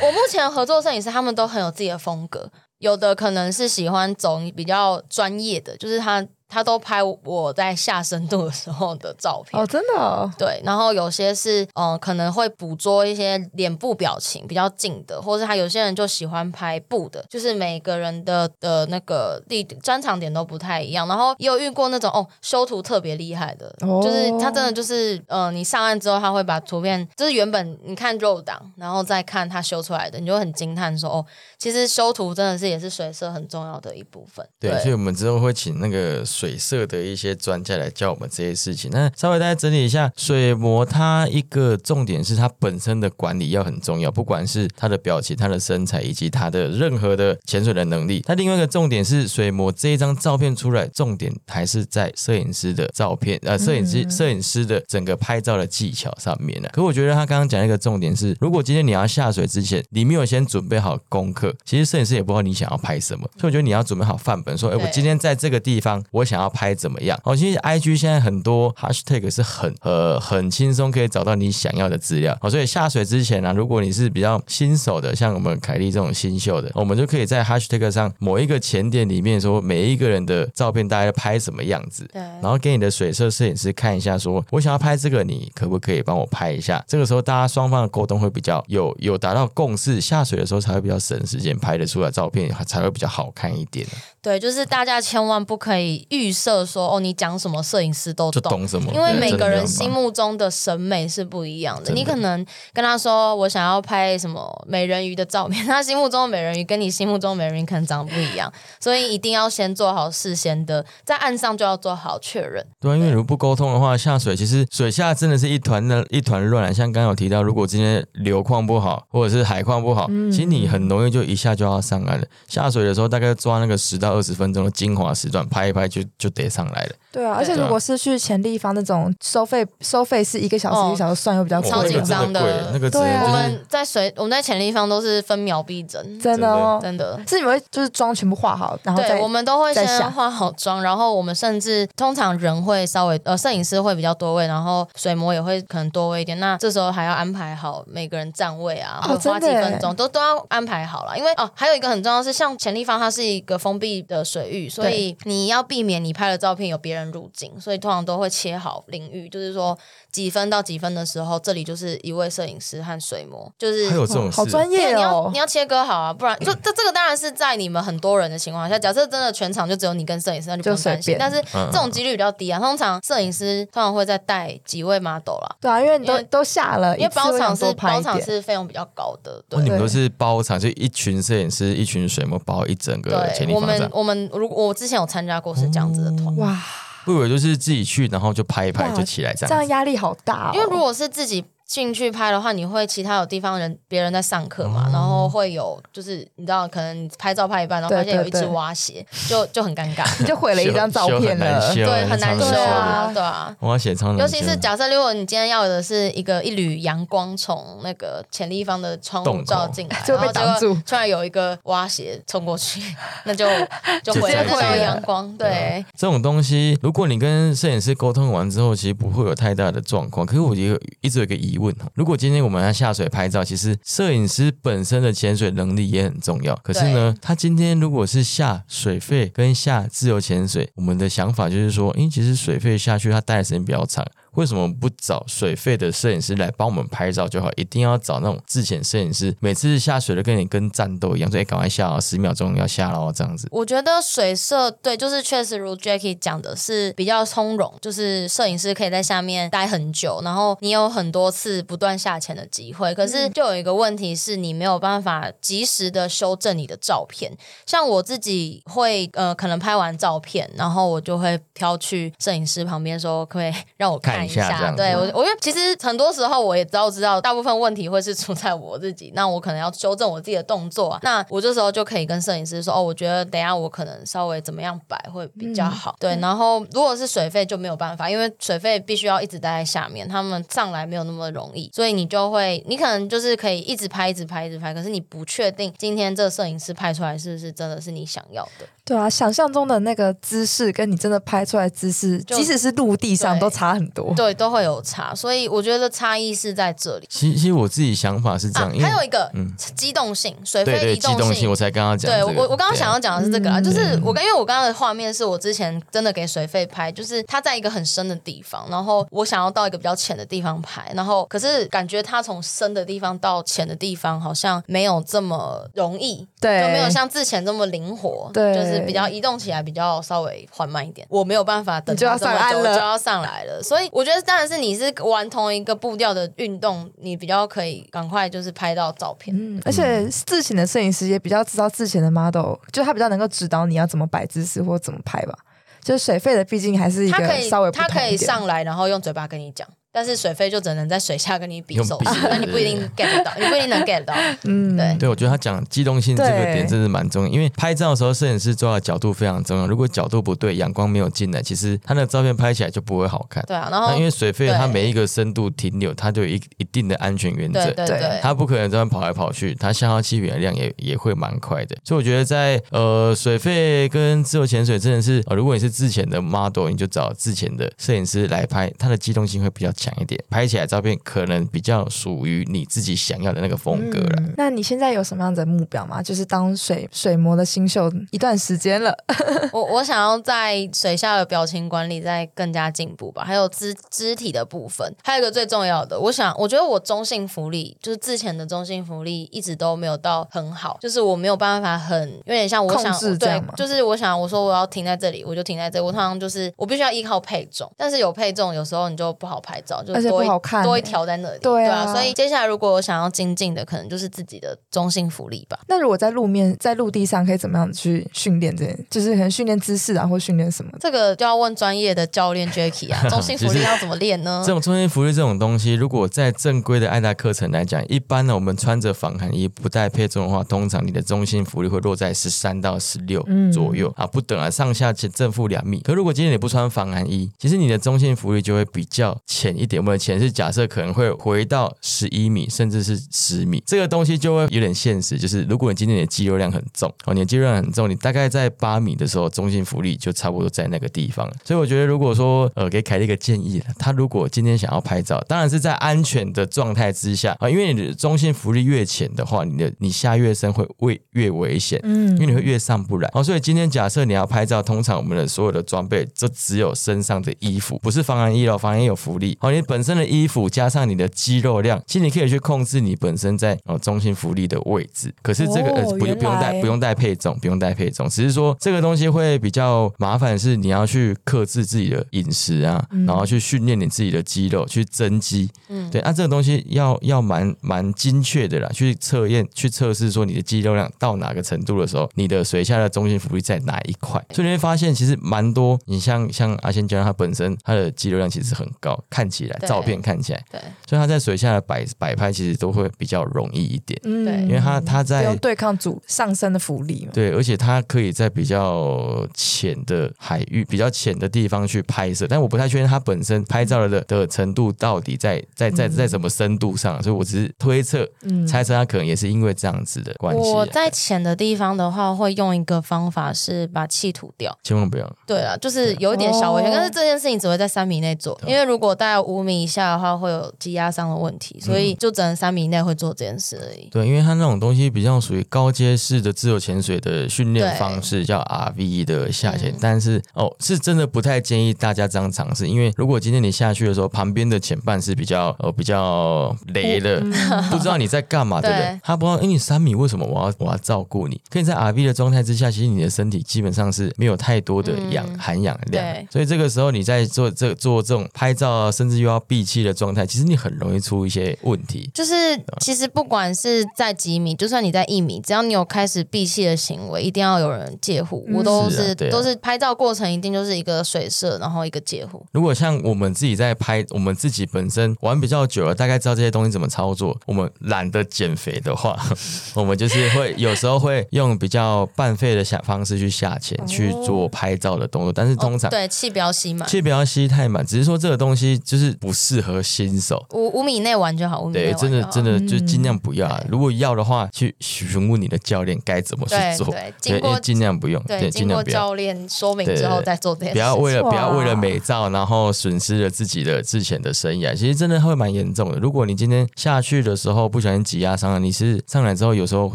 Speaker 3: 我目前合作摄影师，他们都很有自己的风格，有的可能是喜欢走比较专业的，就是他他都拍我在下深度的时候的照片。
Speaker 1: 哦，真的、哦，
Speaker 3: 对，然后有些是嗯、呃可能会捕捉一些脸部表情比较近的，或者他有些人就喜欢拍布的，就是每个人的的那个地专长点都不太一样。然后也有遇过那种哦修图特别厉害的，
Speaker 1: 哦
Speaker 3: 就是他真的就是呃你上岸之后他会把图片，就是原本你看肉档，然后再看他修出来的，你就很惊叹说哦，其实修图真的是也是水色很重要的一部分。
Speaker 2: 对，所以我们之后会请那个水色的一些专家来教我们这些事情。那稍微大家整理一下，水模它一个重点是它本身的管理要很重要，不管是它的表情、它的身材以及它的任何的潜水的能力。它另外一个重点是水模这一张照片出来，重点还是在摄影师的照片，呃，摄影师摄影师的整个拍照的技巧上面呢。可我觉得他刚刚讲一个重点是，如果今天你要下水之前，你没有先准备好功课，其实摄影师也不知道你想要拍什么，所以我觉得你要准备好范本，说，哎，我今天在这个地方，我想要拍怎么样？哦，其实 IG 现在很多 hashtag 是很呃很轻松可以找到你想要的资料。哦，所以下水之前呢、如果你是比较新手的，像我们凯莉这种新秀的，我们就可以在 hashtag 上某一个前点里面说每一个人的照片大概拍什么样子，
Speaker 3: 对
Speaker 2: 然后给你的水色摄影师看一下说，我想要拍这个，你可不可以帮我拍一下？这个时候大家双方的沟通会比较有有达到共识，下水的时候才会比较省时间，拍得出来照片才会比较好看一点，
Speaker 3: 对，就是大家千万不可以预设说哦，你讲什么摄影师都懂。
Speaker 2: 懂什么？
Speaker 3: 因为每个人心目中的审美是不一样的，你可能跟他说我想要拍什么美人鱼的照片，他心目中的美人鱼跟你心目中的美人鱼可能长得不一样，所以一定要先做好事先的，在岸上就要做好确认。
Speaker 2: 对啊，因为如果不沟通的话，下水其实水下真的是一团的 一团乱啊。像刚刚有提到，如果今天流况不好，或者是海况不好，其实你很容易就一下就要上岸了。下水的时候，大概抓那个十到二十分钟的精华时段，拍一拍就就得上来了。
Speaker 1: 对啊，而且如果是去前地方那种收费，收费是一个小时、
Speaker 3: 哦
Speaker 1: 一个小时算又比较贵，
Speaker 3: 超紧张的
Speaker 2: 贵那个
Speaker 1: 对啊
Speaker 3: 我们在水，我们在潜力方都是分秒必争，
Speaker 1: 真的哦。
Speaker 3: 真的。
Speaker 1: 是你们会就是妆全部化好，然后再
Speaker 3: 对，我们都会先化好妆，然后我们甚至通常人会稍微呃，摄影师会比较多位，然后水模也会可能多位一点。那这时候还要安排好每个人站位啊，花几分钟，都都要安排好了。因为哦，还有一个很重要是，像潜立方它是一个封闭的水域，所以你要避免你拍的照片有别人入境，所以通常都会切好领域，就是说几分到几分的时候，这里就是一位摄影师和水模，就是
Speaker 2: 还有这种，
Speaker 1: 好专业
Speaker 3: 你要
Speaker 1: 哦
Speaker 3: 你。要切割好啊，不然就这这个当然是在你们很多人的情况下，假设真的全场就只有你跟摄影师，那就不用担心。
Speaker 1: 就随便
Speaker 3: 但是
Speaker 2: 嗯
Speaker 3: 这种几率比较低啊，通常摄影师通常会再带几位 model 啦，
Speaker 1: 对啊，因为你都都下了，
Speaker 3: 因为包场是包场。是费用比较高的，对
Speaker 2: 哦，。你们都是包场，就一群摄影师、一群水模包一整个潜
Speaker 3: 对，我们。我们如果我之前有参加过是这样子的团，
Speaker 1: 哇，
Speaker 2: 不以为就是自己去，然后就拍一拍就起来这
Speaker 1: 样
Speaker 2: 这样。
Speaker 1: 压力好大哦。
Speaker 3: 因为如果是自己进去拍的话，你会其他有地方人别人在上课嘛，
Speaker 2: 哦。
Speaker 3: 然后会有就是你知道，可能拍照拍一半，然后发现有一只蛙鞋，就就很尴尬，
Speaker 1: 你 就毁了一张照片了
Speaker 3: 对，很难
Speaker 2: 超
Speaker 3: 修
Speaker 1: 修啊
Speaker 3: 啊，对啊。
Speaker 2: 蛙鞋超难，
Speaker 3: 尤其是假设，如果你今天要的是一个一缕阳光从那个潜立方的窗户照进来，
Speaker 1: 就被
Speaker 3: 然后
Speaker 1: 挡住。
Speaker 3: 突然有一个蛙鞋冲过去，那就 就
Speaker 2: 就
Speaker 3: 毁了那道阳光。对，
Speaker 2: 这种东西，如果你跟摄影师沟通完之后，其实不会有太大的状况。可是我也有一直有一个疑问哈，如果今天我们要下水拍照，其实摄影师本身的潜水能力也很重要。可是呢，他今天如果是下水费跟下自由潜水，我们的想法就是说，因为其实水费下去，他待的时间比较长。为什么不找水费的摄影师来帮我们拍照就好？一定要找那种自潜摄影师，每次下水的跟你跟战斗一样，说哎，赶快下哦，十秒钟要下喽，这样子。
Speaker 3: 我觉得水色对，就是确实如 Jackie 讲的是比较从容，就是摄影师可以在下面待很久，然后你有很多次不断下潜的机会。可是就有一个问题是你没有办法及时的修正你的照片。像我自己会呃，可能拍完照片，然后我就会飘去摄影师旁边说，可不可以让我看
Speaker 2: 看
Speaker 3: 一下？对我，我因为其实很多时候我也知道知道，大部分问题会是出在我自己，那我可能要修正我自己的动作啊。那我这时候就可以跟摄影师说，哦，我觉得等一下我可能稍微怎么样摆会比较好。对，然后如果是水费就没有办法，因为水费必须要一直待在下面，他们上来没有那么容易，所以你就会，你可能就是可以一直拍，一直拍，一直拍，可是你不确定今天这个摄影师拍出来是不是真的是你想要的。
Speaker 1: 对啊，想象中的那个姿势跟你真的拍出来姿势，
Speaker 3: 就
Speaker 1: 即使是陆地上都差很多。
Speaker 3: 对，都会有差，所以我觉得差异是在这里。
Speaker 2: 其其实我自己想法是这样，
Speaker 3: 啊，还有一个、
Speaker 2: 嗯。
Speaker 3: 机动性，水
Speaker 2: 对对
Speaker 3: 费移动
Speaker 2: 机动性，我才刚刚讲
Speaker 3: 对
Speaker 2: 这个。
Speaker 3: 我，我刚刚想要讲的是这个啊，
Speaker 1: 嗯
Speaker 3: 就是我刚因为我刚刚的画面是我之前真的给水费拍，就是他在一个很深的地方，然后我想要到一个比较浅的地方拍，然后可是感觉他从深的地方到浅的地方好像没有这么容易，
Speaker 1: 对。
Speaker 3: 就没有像之前这么灵活，
Speaker 1: 对。
Speaker 3: 就是比较移动起来比较稍微缓慢一点，我没有办法等
Speaker 1: 你就要
Speaker 3: 它这么久
Speaker 1: 上岸了
Speaker 3: 就要上来了，所以我觉得当然是你是玩同一个步调的运动，你比较可以赶快就是拍到照片。
Speaker 1: 嗯，而且自潜的摄影师也比较知道自潜的 model，就他比较能够指导你要怎么摆姿势或怎么拍吧。就是水费的，毕竟还是一个稍微不
Speaker 3: 他可以。上来，然后用嘴巴跟你讲，但是水费就只能在水下跟你比手势，那你不一定 get 得到，你不一定能 get 到。
Speaker 1: 嗯，
Speaker 3: 对
Speaker 2: 对，我觉得他讲机动性这个点真是蛮重要，因为拍照的时候，摄影师抓的角度非常重要。如果角度不对，阳光没有进来，其实他的照片拍起来就不会好看。
Speaker 3: 对啊，然后
Speaker 2: 那因为水费它每一个深度停留，它就有一一定的安全原则
Speaker 3: 对。对
Speaker 1: 对
Speaker 3: 对，
Speaker 2: 它不可能这样跑来跑去，它消耗气体的量也也会蛮快的，所以我觉得在呃水费跟自由潜水真的是，呃，如果你是自潜的 model，你就找自潜的摄影师来拍，它的机动性会比较强一点，拍起来照片可能比较属于你自己想要的那个风格了。
Speaker 1: 嗯那你现在有什么样的目标吗？就是当水水模的新秀一段时间了，
Speaker 3: 我我想要在水下的表情管理再更加进步吧，还有肢肢体的部分，还有一个最重要的，我想我觉得我中性福利就是之前的中性福利一直都没有到很好，就是我没有办法很有点像我想
Speaker 1: 控制
Speaker 3: 对，就是我想我说我要停在这里，我就停在这里，我通常就是我必须要依靠配重，但是有配重有时候你就不好拍照，就
Speaker 1: 而且
Speaker 3: 多一
Speaker 1: 不好看
Speaker 3: 多一
Speaker 1: 欸
Speaker 3: 条在那里，
Speaker 1: 对啊
Speaker 3: 所以接下来如果我想要精进的，可能就是自己的中性福利吧。
Speaker 1: 那如果在路面在陆地上可以怎么样去训练这件？就是可能训练姿势啊，或训练什么。
Speaker 3: 这个就要问专业的教练 Jacky 啊，中性福利要怎么练呢？
Speaker 2: 这种中性福利这种东西，如果在正规的爱达课程来讲，一般呢，我们穿着防寒衣不带配重的话，通常你的中性浮力会落在十三到十六
Speaker 1: 嗯
Speaker 2: 左右、啊，不等啊，上下正正负两米。可如果今天你不穿防寒衣，其实你的中性浮力就会比较浅一一点，我们的钱是假设可能会回到十一米，甚至是十米，这个东西就会有点现实。就是如果你今天的肌肉量很重，哦，你的肌肉量很重，你大概在八米的时候，中心浮力就差不多在那个地方了。所以我觉得，如果说呃，给凯莉一个建议，他如果今天想要拍照，当然是在安全的状态之下啊，因为你的中心浮力越浅的话，你的你下越深会越越危险，嗯，因为你会越上不来。哦，所以今天假设你要拍照，通常我们的所有的装备就只有身上的衣服，不是防寒衣哦，防寒衣有浮力。哦，你本身的衣服加上你的肌肉量，其实你可以去控制你本身在哦中心浮力的位置。可是这个呃不不用带不用带配重，不用带配重，只是说这个东西会比较麻烦，是你要去克制自己的饮食啊，然后去训练你自己的肌肉，去增肌。嗯，对，那这个东西要要蛮蛮精确的啦，去测验去测试说你的肌肉量到哪个程度的时候，你的水下的中心浮力在哪一块，所以你会发现其实蛮多。你像像阿仙教他本身他的肌肉量其实很高，看起来照片看起来，
Speaker 3: 对，
Speaker 2: 所以他在水下的摆摆拍其实都会比较容易一点。
Speaker 3: 对，
Speaker 2: 因为他他在
Speaker 1: 对抗主上升的浮力嘛，
Speaker 2: 对，而且他可以在比较浅的海域、比较浅的地方去拍摄，但我不太确定他本身拍照的的程度到底在在在在什么深度上，所以我只是推测、嗯。猜测他可能也是因为这样子的关系。
Speaker 3: 我在浅的地方的话，会用一个方法是把气吐掉，
Speaker 2: 千万不要。
Speaker 3: 对啊，就是有一点小危险，但是这件事情只会在三米内做，因为如果大概五米以下的话，会有积压伤的问题，所以就只能三米以内会做这件事而已。
Speaker 2: 对，因为它那种东西比较属于高阶式的自由潜水的训练方式，叫 RV 的下潜，但是哦，是真的不太建议大家这样尝试，因为如果今天你下去的时候，旁边的潜伴是比较呃比较雷的，不知道你在干嘛，对不对？他不知道，因为你三米，为什么我要我要照顾你？可以在 RV 的状态之下，其实你的身体基本上是没有太多的氧含氧量，所以这个时候你在做这做这种拍照啊，甚至又要闭气的状态，其实你很容易出一些问题。
Speaker 3: 就是其实不管是在几米，就算你在一米，只要你有开始闭气的行为，一定要有人介护。我都是都是拍照过程一定就是一个水射，然后一个介护。
Speaker 2: 如果像我们自己在拍，我们自己本身玩比较久了，大概知道这些东西怎么操作。我们懒得减肥的话，我们就是会有时候会用比较半废的下方式去下潜去做拍照的动作，但是通常
Speaker 3: 对气不要吸满，
Speaker 2: 气不要吸太满，只是说这个东西就是不适合新手。
Speaker 3: 五五米内玩就好，五米
Speaker 2: 对，真的真的就尽量不要啊。如果要的话，去询问你的教练该怎么去做。
Speaker 3: 对，经过
Speaker 2: 尽量不用，
Speaker 3: 对，经过教练说明之后再做这件事。
Speaker 2: 不要为了不要为了美照，然后损失了自己的之前的生涯。其实真的会蛮严重的。如果你今天下去的时候不小心挤压伤了，你是上来之后有时候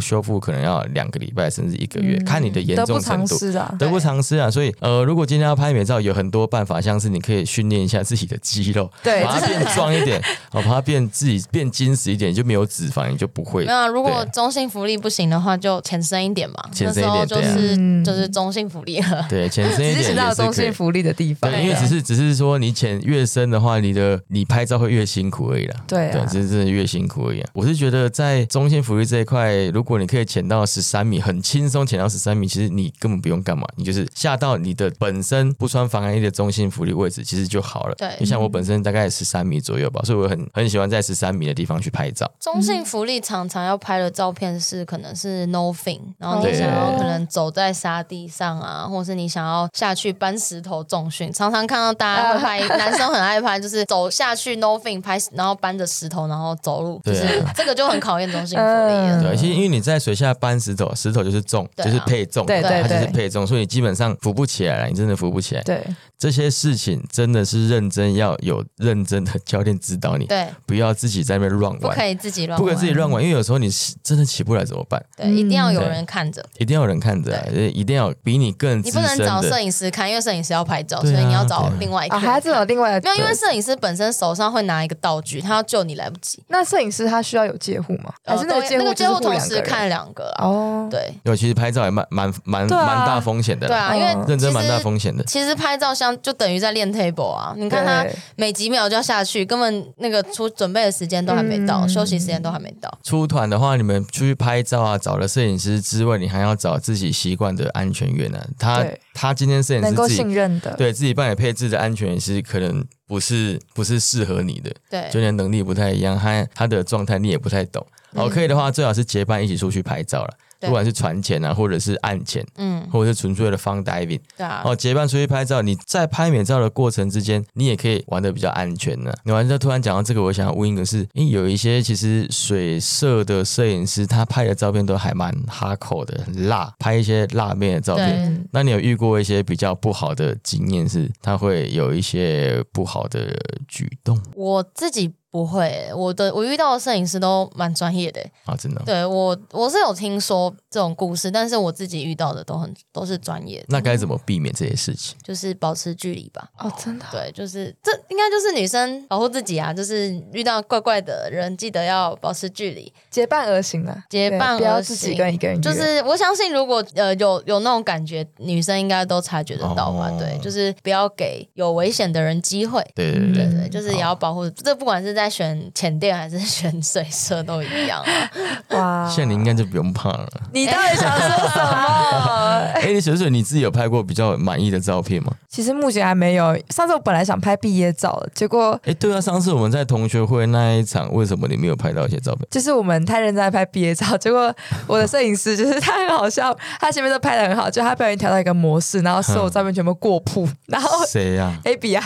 Speaker 2: 修复可能要两个礼拜甚至一个月，看你的严重程度。
Speaker 1: 得不偿失啊！
Speaker 2: 得不偿失啊！所以呃，如果今天要拍美照，有很多办法，像是你可以训练一下自己的肌肉，
Speaker 1: 对，
Speaker 2: 把它变壮一点，哦，把它变自己变精实一点，就没有脂肪，你就不会。
Speaker 3: 那如果中性福利不行的话，就浅深一点嘛。
Speaker 2: 浅深一点，
Speaker 3: 就是就是中性福利了。
Speaker 2: 对，浅深一点也是
Speaker 1: 中性福利的地方。
Speaker 2: 对，因为只是只是说你潜越深的话，你的你拍照会越辛苦而已啦。
Speaker 1: 对，
Speaker 2: 对，只是真的越辛苦而已。我是觉得在中性福利这一块，如果你可以潜到十三米，很轻松潜到十三米，其实你根本不用干嘛，你就是下到你的本身不穿防寒衣的中性福利位置，其实就好了。
Speaker 3: 对，
Speaker 2: 你像我本身大概十三米左右吧，所以我很很喜欢在十三米的地方去拍照。
Speaker 3: 中性福利常常要拍的照片是可能是 NO FING，然后你想要可能走在沙地上啊，或是你想要下去搬石头重训，常常看到大家会拍，男生很爱拍，就是走下去 NO FING 拍，然后搬着石头然后走路，就是这个就很考验中性浮力。
Speaker 2: 对，其实因为你在水下搬石头，石头就是重，就是配重，
Speaker 1: 对对，
Speaker 2: 它就是配重，所以你基本上浮不起来了，你真的浮不起来。
Speaker 1: 对，
Speaker 2: 这些事情真的是认真要有认真的教练指导你，
Speaker 3: 对，
Speaker 2: 不要自己在那边乱玩，
Speaker 3: 不可以自己乱，
Speaker 2: 不可以自己乱玩，因为有时候你真的起不来怎么办？
Speaker 3: 对，一定要有人看着，
Speaker 2: 一定要有人看着，一定要比你更
Speaker 3: 你不能找摄影师看，因为摄影师要拍照，所以你要找另外一个，
Speaker 1: 还要找另外
Speaker 3: 没有，因为摄影师本身手上会拿一个道具，他要救你来不及。
Speaker 1: 那摄影师他需要有介护吗？还是那个
Speaker 3: 那个
Speaker 1: 介护
Speaker 3: 同时看两个？哦，对，
Speaker 2: 因为其实拍照也蛮蛮蛮蛮大风险的，
Speaker 3: 对啊，因为
Speaker 2: 认真蛮大风险的。
Speaker 3: 其实拍照像就等于在练 table 啊，你看他每几秒就要下去，根本那个出准备的时间都还没到，休息时间都还没到。
Speaker 2: 出团的话，你们出去拍照啊，找了摄影师之外，你还要找自己习惯的安全员呢。他他今天摄影师
Speaker 1: 能够信任的，
Speaker 2: 对自己帮你配置的安全员是可能不是不是适合你的，
Speaker 3: 对，
Speaker 2: 就连能力不太一样，他他的状态你也不太懂。哦，可以的话，最好是结伴一起出去拍照了。
Speaker 3: 对
Speaker 2: 不管是船钱啊，或者是岸钱，
Speaker 3: 嗯，
Speaker 2: 或者是纯粹的 fun diving。
Speaker 3: 对啊，
Speaker 2: 哦，结伴出去拍照，你在拍美照的过程之间，你也可以玩的比较安全呢。你完之后突然讲到这个，我想要问一个是，因为有一些其实水色的摄影师，他拍的照片都还蛮哈口的，很辣，拍一些辣妹的照片。那你有遇过一些比较不好的经验，是他会有一些不好的举动
Speaker 3: 我自己不会欸、我的我遇到的摄影师都蛮专业的欸、
Speaker 2: 啊？真的？
Speaker 3: 对我我是有听说这种故事，但是我自己遇到的都很都是专业的，
Speaker 2: 那该怎么避免这些事情？
Speaker 3: 就是保持距离吧。
Speaker 1: 哦，真的。
Speaker 3: 对，就是这应该就是女生保护自己啊，就是遇到怪怪的人，记得要保持距离，
Speaker 1: 结伴而行啊，
Speaker 3: 结伴
Speaker 1: 对不要
Speaker 3: 而
Speaker 1: 自己
Speaker 3: 行
Speaker 1: 跟一个人，
Speaker 3: 就是我相信，如果呃有有那种感觉，女生应该都察觉得到吧？
Speaker 2: 哦
Speaker 3: 对，就是不要给有危险的人机会。
Speaker 2: 对对对
Speaker 3: 对对，就是也要保护。这不管是在选前店还是选水色都一样啊。
Speaker 1: 哇，
Speaker 2: 像你应该就不用怕了。
Speaker 1: 你到底想 说什么？
Speaker 2: 哎、你水水你自己有拍过比较满意的照片吗？
Speaker 1: 其实目前还没有。上次我本来想拍毕业照的，结果
Speaker 2: 哎、对啊，上次我们在同学会那一场，为什么你没有拍到一些照片？
Speaker 1: 就是我们太认真在拍毕业照，结果我的摄影师就是他很好笑，他前面都拍的很好，就他不小心调到一个模式，然后所有照片全部过曝，然后
Speaker 2: 谁呀、
Speaker 1: A B 啊，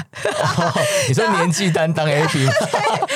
Speaker 2: 你说年纪担当 A B 吗？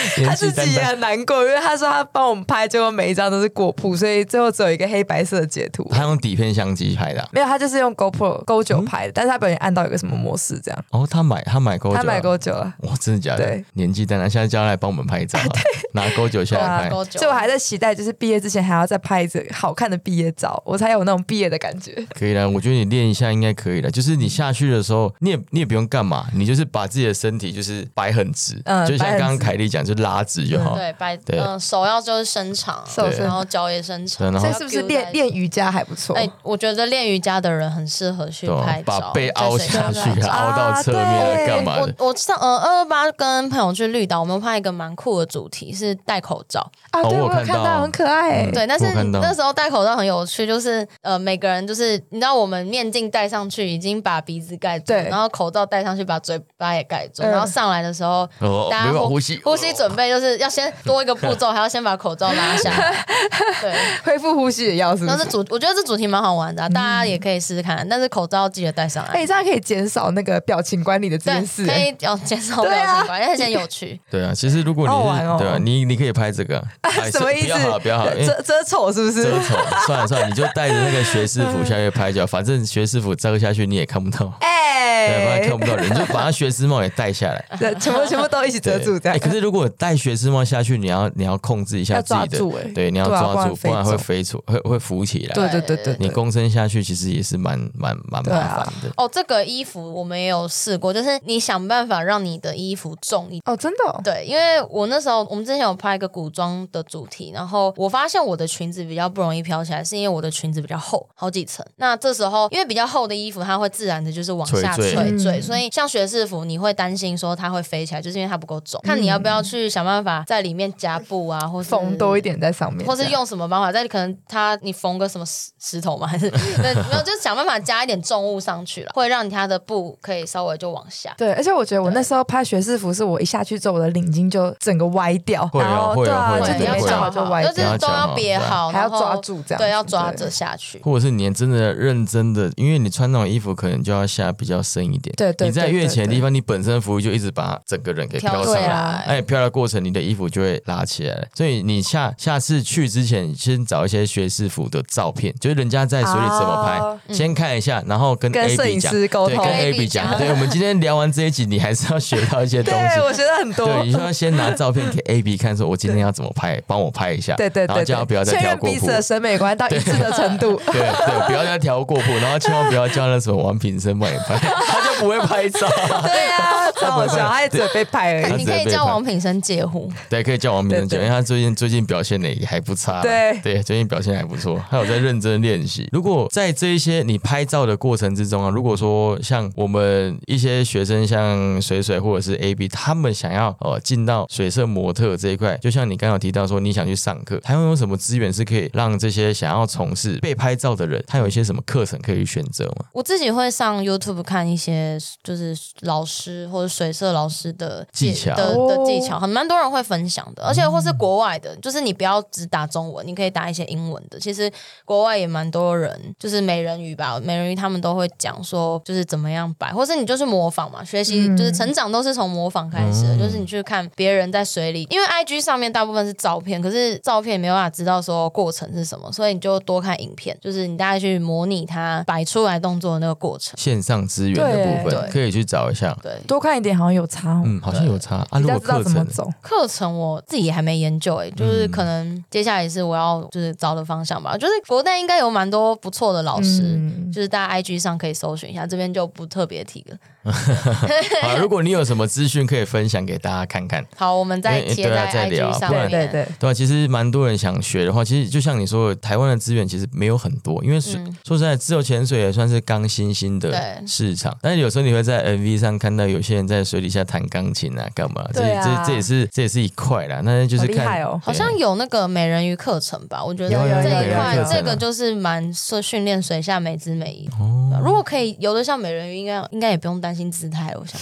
Speaker 1: 他自己也，很难过，因为他说他帮我们拍，结果每一张都是过曝，所以最后只有一个黑白色的截图。
Speaker 2: 他用底片相机拍的啊、
Speaker 1: 没有，他就是用 GoPro Go 九拍的，但是他不小心按到一个什么模式这样，
Speaker 2: 哦，他买他买勾九，
Speaker 1: 他买 Go 九了。
Speaker 2: 哇，真的假的
Speaker 1: 对？
Speaker 2: 年纪大了，现在叫他来帮我们拍照啊，拿勾九下
Speaker 1: 对啊
Speaker 2: 来拍。
Speaker 3: 多久
Speaker 1: 所以我还在期待，就是毕业之前还要再拍一次好看的毕业照，我才有那种毕业的感觉。
Speaker 2: 可以了，我觉得你练一下应该可以了。就是你下去的时候，你也你也不用干嘛，你就是把自己的身体就是摆很直，
Speaker 1: 嗯
Speaker 2: 就像刚刚凯莉讲，就拉直就好。
Speaker 3: 对，摆
Speaker 2: 对
Speaker 3: 嗯、手要就是伸长，
Speaker 1: 手伸
Speaker 3: 然后脚也伸长，
Speaker 2: 对然后
Speaker 1: 所以是不是练练瑜伽还不错？
Speaker 3: 哎、我觉得练瑜伽的人很适合去拍照，
Speaker 2: 把背凹下去凹到侧面干嘛的？
Speaker 3: 我我上呃二二八跟朋友去绿岛，我们拍一个蛮酷的主题是戴口罩，
Speaker 1: 啊，对
Speaker 2: 哦我有看到
Speaker 1: 很可爱、欸。
Speaker 3: 对，但是那时候戴口罩很有趣，就是呃每个人就是你知道我们面镜戴上去已经把鼻子盖住，
Speaker 1: 对
Speaker 3: 然后口罩戴上去把嘴巴也盖住，
Speaker 1: 嗯
Speaker 3: 然后上来的时候。
Speaker 2: 哦，
Speaker 3: 大家
Speaker 2: 没办法呼吸，
Speaker 3: 呼吸准备就是要先多一个步骤，还要先把口罩拉下来。对，
Speaker 1: 恢复呼吸也要是不是？
Speaker 3: 主我觉得这主题蛮好玩的啊、大家也可以试试看，但是口罩记得戴上来。
Speaker 1: 哎、这样可以减少那个表情管理的这
Speaker 3: 对
Speaker 1: 件，事、
Speaker 3: 可
Speaker 1: 欸。
Speaker 3: 以要减少表情管理，而且很有趣。
Speaker 2: 对啊，其实如果你是
Speaker 1: 哦
Speaker 2: 对啊，你你可以拍这个，哎
Speaker 1: 什么意思？
Speaker 2: 不要好了，不要好
Speaker 1: 遮遮丑是不是？
Speaker 2: 遮丑，算了算了，你就带着那个学士服下去拍就好，反正学士服遮下去你也看不到，对，反
Speaker 1: 哎、
Speaker 2: 正看不到人，你就把他学士帽也戴下来。
Speaker 1: 对，全部全部都一起遮住这样。
Speaker 2: 哎可是如果戴学士帽下去，你要你要控制一下自己的，
Speaker 1: 抓住哎
Speaker 2: 对，你要抓住，
Speaker 1: 不然
Speaker 2: 不然会飞出，会会浮起来。
Speaker 1: 对对对对
Speaker 2: 你，躬身下去，其实也是蛮蛮蛮麻烦的。
Speaker 3: 哦，这个衣服我们也有试过，就是你想办法让你的衣服重一点。
Speaker 1: 哦，真的、哦，
Speaker 3: 对，因为我那时候我们之前有拍一个古装的主题，然后我发现我的裙子比较不容易飘起来，是因为我的裙子比较厚，好几层。那这时候因为比较厚的衣服，它会自然的就是往下
Speaker 2: 垂坠
Speaker 3: 所以像学士服，你会担心说它会飞起来，就是因为它不够重。看你要不要去想办法在里面加布啊，或是
Speaker 1: 缝多一点在上面，
Speaker 3: 或是用什么方法，在可能它你缝个什么石石头吗？还是对，没有，就是想办法加一点重物上去了，会让它的布可以稍微就往下。
Speaker 1: 对，而且我觉得我那时候拍学士服，是我一下去之后，我的领巾就整个歪掉，对啊，
Speaker 2: 会
Speaker 1: 就
Speaker 3: 对，你要
Speaker 1: 没
Speaker 2: 会
Speaker 3: 讲好
Speaker 1: 就歪
Speaker 3: 就是
Speaker 1: 掉，
Speaker 3: 都要别好，
Speaker 1: 还要抓住这样，
Speaker 3: 对，要抓着下去。
Speaker 2: 或者是你真的认真的，因为你穿那种衣服，可能就要下比较深一点。
Speaker 1: 对对
Speaker 2: 你在越
Speaker 1: 对对对
Speaker 2: 前的地方，你本身服务就一直把整个人给飘
Speaker 3: 飘
Speaker 2: 上来。哎，飘的过程，你的衣服就会拉起来了。所以你下下次去之前，先找一些学士服的照片，就是人家在水里怎么拍，
Speaker 1: 哦
Speaker 2: 先看一下，然后跟
Speaker 1: 跟
Speaker 2: A
Speaker 1: 摄
Speaker 2: B
Speaker 1: 影
Speaker 2: 讲，对，
Speaker 1: 师沟通
Speaker 2: 跟 A
Speaker 3: AB
Speaker 2: B 讲。
Speaker 3: 讲
Speaker 2: 对，我们今天聊完这一集，你还是要学到一些东西。
Speaker 1: 对，我学得很多。
Speaker 2: 对，你就要先拿照片给 A B 看，说我今天要怎么拍，帮我拍一下。
Speaker 1: 对对对
Speaker 2: 然后不要再
Speaker 1: 确
Speaker 2: 调过谱
Speaker 1: 认彼此。的审美观到一致的程度。
Speaker 2: 对对，不要再调过谱，然后千万不要叫那什么王品生帮你拍，他就不会拍照。
Speaker 1: 对啊，超好笑，他也只会被拍而
Speaker 2: 他
Speaker 1: 已。
Speaker 3: 你可以叫
Speaker 2: 只能被拍
Speaker 3: 王品生借户，
Speaker 2: 对，可以叫王品生讲，
Speaker 1: 对对
Speaker 2: 因为他最近最近表现的也还不差。
Speaker 1: 对
Speaker 2: 对，最近表现还不错，他有在认真练习。如果在这一些你拍照的过程之中啊，如果说像我们一些学生，像水水或者是 A B，他们想要呃进到水色模特这一块，就像你刚刚有提到说你想去上课，台湾有什么资源是可以让这些想要从事被拍照的人，他有一些什么课程可以选择吗？
Speaker 3: 我自己会上 YouTube 看一些些就是老师或者水色老师的
Speaker 2: 技巧
Speaker 3: 的技巧，很蛮多人会分享的，而且或是国外的，就是你不要只打中文，你可以打一些英文的。其实国外也蛮多人，就是美人鱼吧，美人鱼他们都会讲说，就是怎么样摆，或是你就是模仿嘛，学习、就是成长都是从模仿开始的，就是你去看别人在水里，因为 I G 上面大部分是照片，可是照片没有办法知道说过程是什么，所以你就多看影片，就是你大概去模拟它摆出来动作的那个过程。
Speaker 2: 线上资源的部分可以去找一下。
Speaker 3: 对，
Speaker 1: 多看一点好像有差。
Speaker 2: 嗯，好像有差啊。如果课程
Speaker 1: 么走。
Speaker 3: 课程我自己还没研究诶、就是
Speaker 2: 嗯
Speaker 3: 可能接下来也是我要就是找的方向吧。就是国内应该有蛮多不错的老师，
Speaker 1: 嗯
Speaker 3: 就是大家 IG 上可以搜寻一下，这边就不特别提了。
Speaker 2: 好，如果你有什么资讯可以分享给大家看看。
Speaker 3: 好，我们再
Speaker 2: 诶对啊
Speaker 3: 贴在
Speaker 2: 再聊
Speaker 3: IG 上
Speaker 2: 不然
Speaker 3: 面。
Speaker 1: 对对对，
Speaker 2: 对啊，其实蛮多人想学的话，其实就像你说的，台湾的资源其实没有很多，因为说实在，自由潜水也算是刚新兴的市场。但是有时候你会在 MV 上看到有些人在水底下弹钢琴啊，干嘛？这
Speaker 1: 对啊
Speaker 2: 这这也是这也是一块啦。那就是看
Speaker 1: 好厉害哦
Speaker 3: 好像有那个美人鱼课程吧，我觉得
Speaker 2: 有
Speaker 1: 有有
Speaker 3: 这一
Speaker 1: 有有有
Speaker 3: 块这个就是蛮说训练水下美姿美仪。
Speaker 2: 哦
Speaker 3: 如果可以游得像美人鱼，应该应该也不用担心姿态。我想，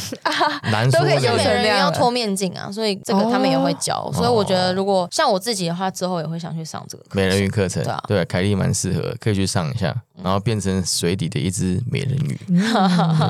Speaker 2: 难 说
Speaker 1: 都可以
Speaker 3: 像美。人鱼要脱面镜啊，所以这个他们也会教。所以我觉得，如果像我自己的话，之后也会想去上这个
Speaker 2: 美人鱼课程
Speaker 3: 对啊，
Speaker 2: 对，凯莉蛮适合，可以去上一下，然后变成水底的一只美人鱼，
Speaker 1: 嗯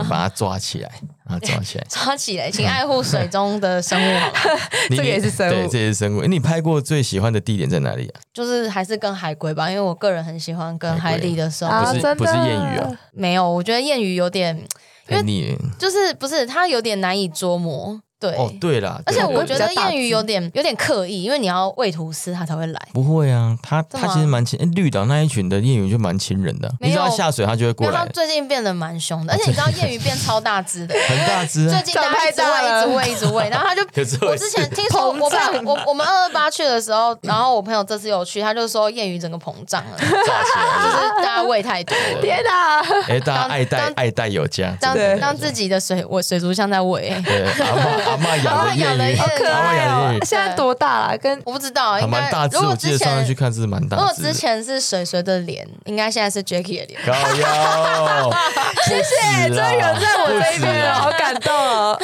Speaker 2: 把它抓起来，把它 抓起来。
Speaker 3: 抓起来，请爱护水中的生物
Speaker 1: 这个也是生物
Speaker 2: 对，这也是生物。诶你拍过最喜欢的地点在哪里啊？
Speaker 3: 就是还是跟海龟吧，因为我个人很喜欢跟海里的生物。
Speaker 1: 啊，
Speaker 2: 不是
Speaker 1: 真的
Speaker 2: 不是谚语啊
Speaker 3: 没有，我觉得谚语有点，
Speaker 2: 太腻了。
Speaker 3: 就是不是它有点难以捉摸。对，
Speaker 2: 哦，对啦，
Speaker 3: 而且我觉得
Speaker 1: 比较大只
Speaker 3: 谚语有点有点刻意，因为你要喂吐司它才会来。
Speaker 2: 不会啊，它
Speaker 3: 真的吗？
Speaker 2: 它其实蛮亲，诶绿岛那一群的谚语就蛮亲人的，你知道下水，它就会过来，
Speaker 3: 最近变得蛮凶的，而且你知道谚语变超大只的，
Speaker 2: 很大只啊。
Speaker 3: 最近大家一直喂，一直喂，一直喂，然后他就
Speaker 2: 可是
Speaker 3: 我之前听说，我朋友我 我们二二八去的时候，然后我朋友这次有去，他就说谚语整个膨胀了，就是大家喂太多了，
Speaker 1: 天哪！
Speaker 2: 哎，大家爱戴
Speaker 3: 当
Speaker 2: 爱戴有加，
Speaker 3: 当
Speaker 1: 对。
Speaker 3: 当自己的水我水族箱在喂，
Speaker 2: 对阿妈养的谚语，
Speaker 3: 阿嬷养的谚语
Speaker 1: 可爱哦
Speaker 2: 养的谚！语
Speaker 1: 现在多大了？跟
Speaker 3: 我不知道，
Speaker 2: 还
Speaker 3: 应该
Speaker 2: 蛮大只，
Speaker 3: 如果
Speaker 2: 我记得
Speaker 3: 之
Speaker 2: 上次去
Speaker 3: 前
Speaker 2: 看是蛮
Speaker 3: 如果
Speaker 2: 大只的。
Speaker 3: 之前是水水的脸，应该现在是 Jacky 的脸。
Speaker 2: 高腰，谢谢，
Speaker 1: 终于有人在我这一边，好感动哦！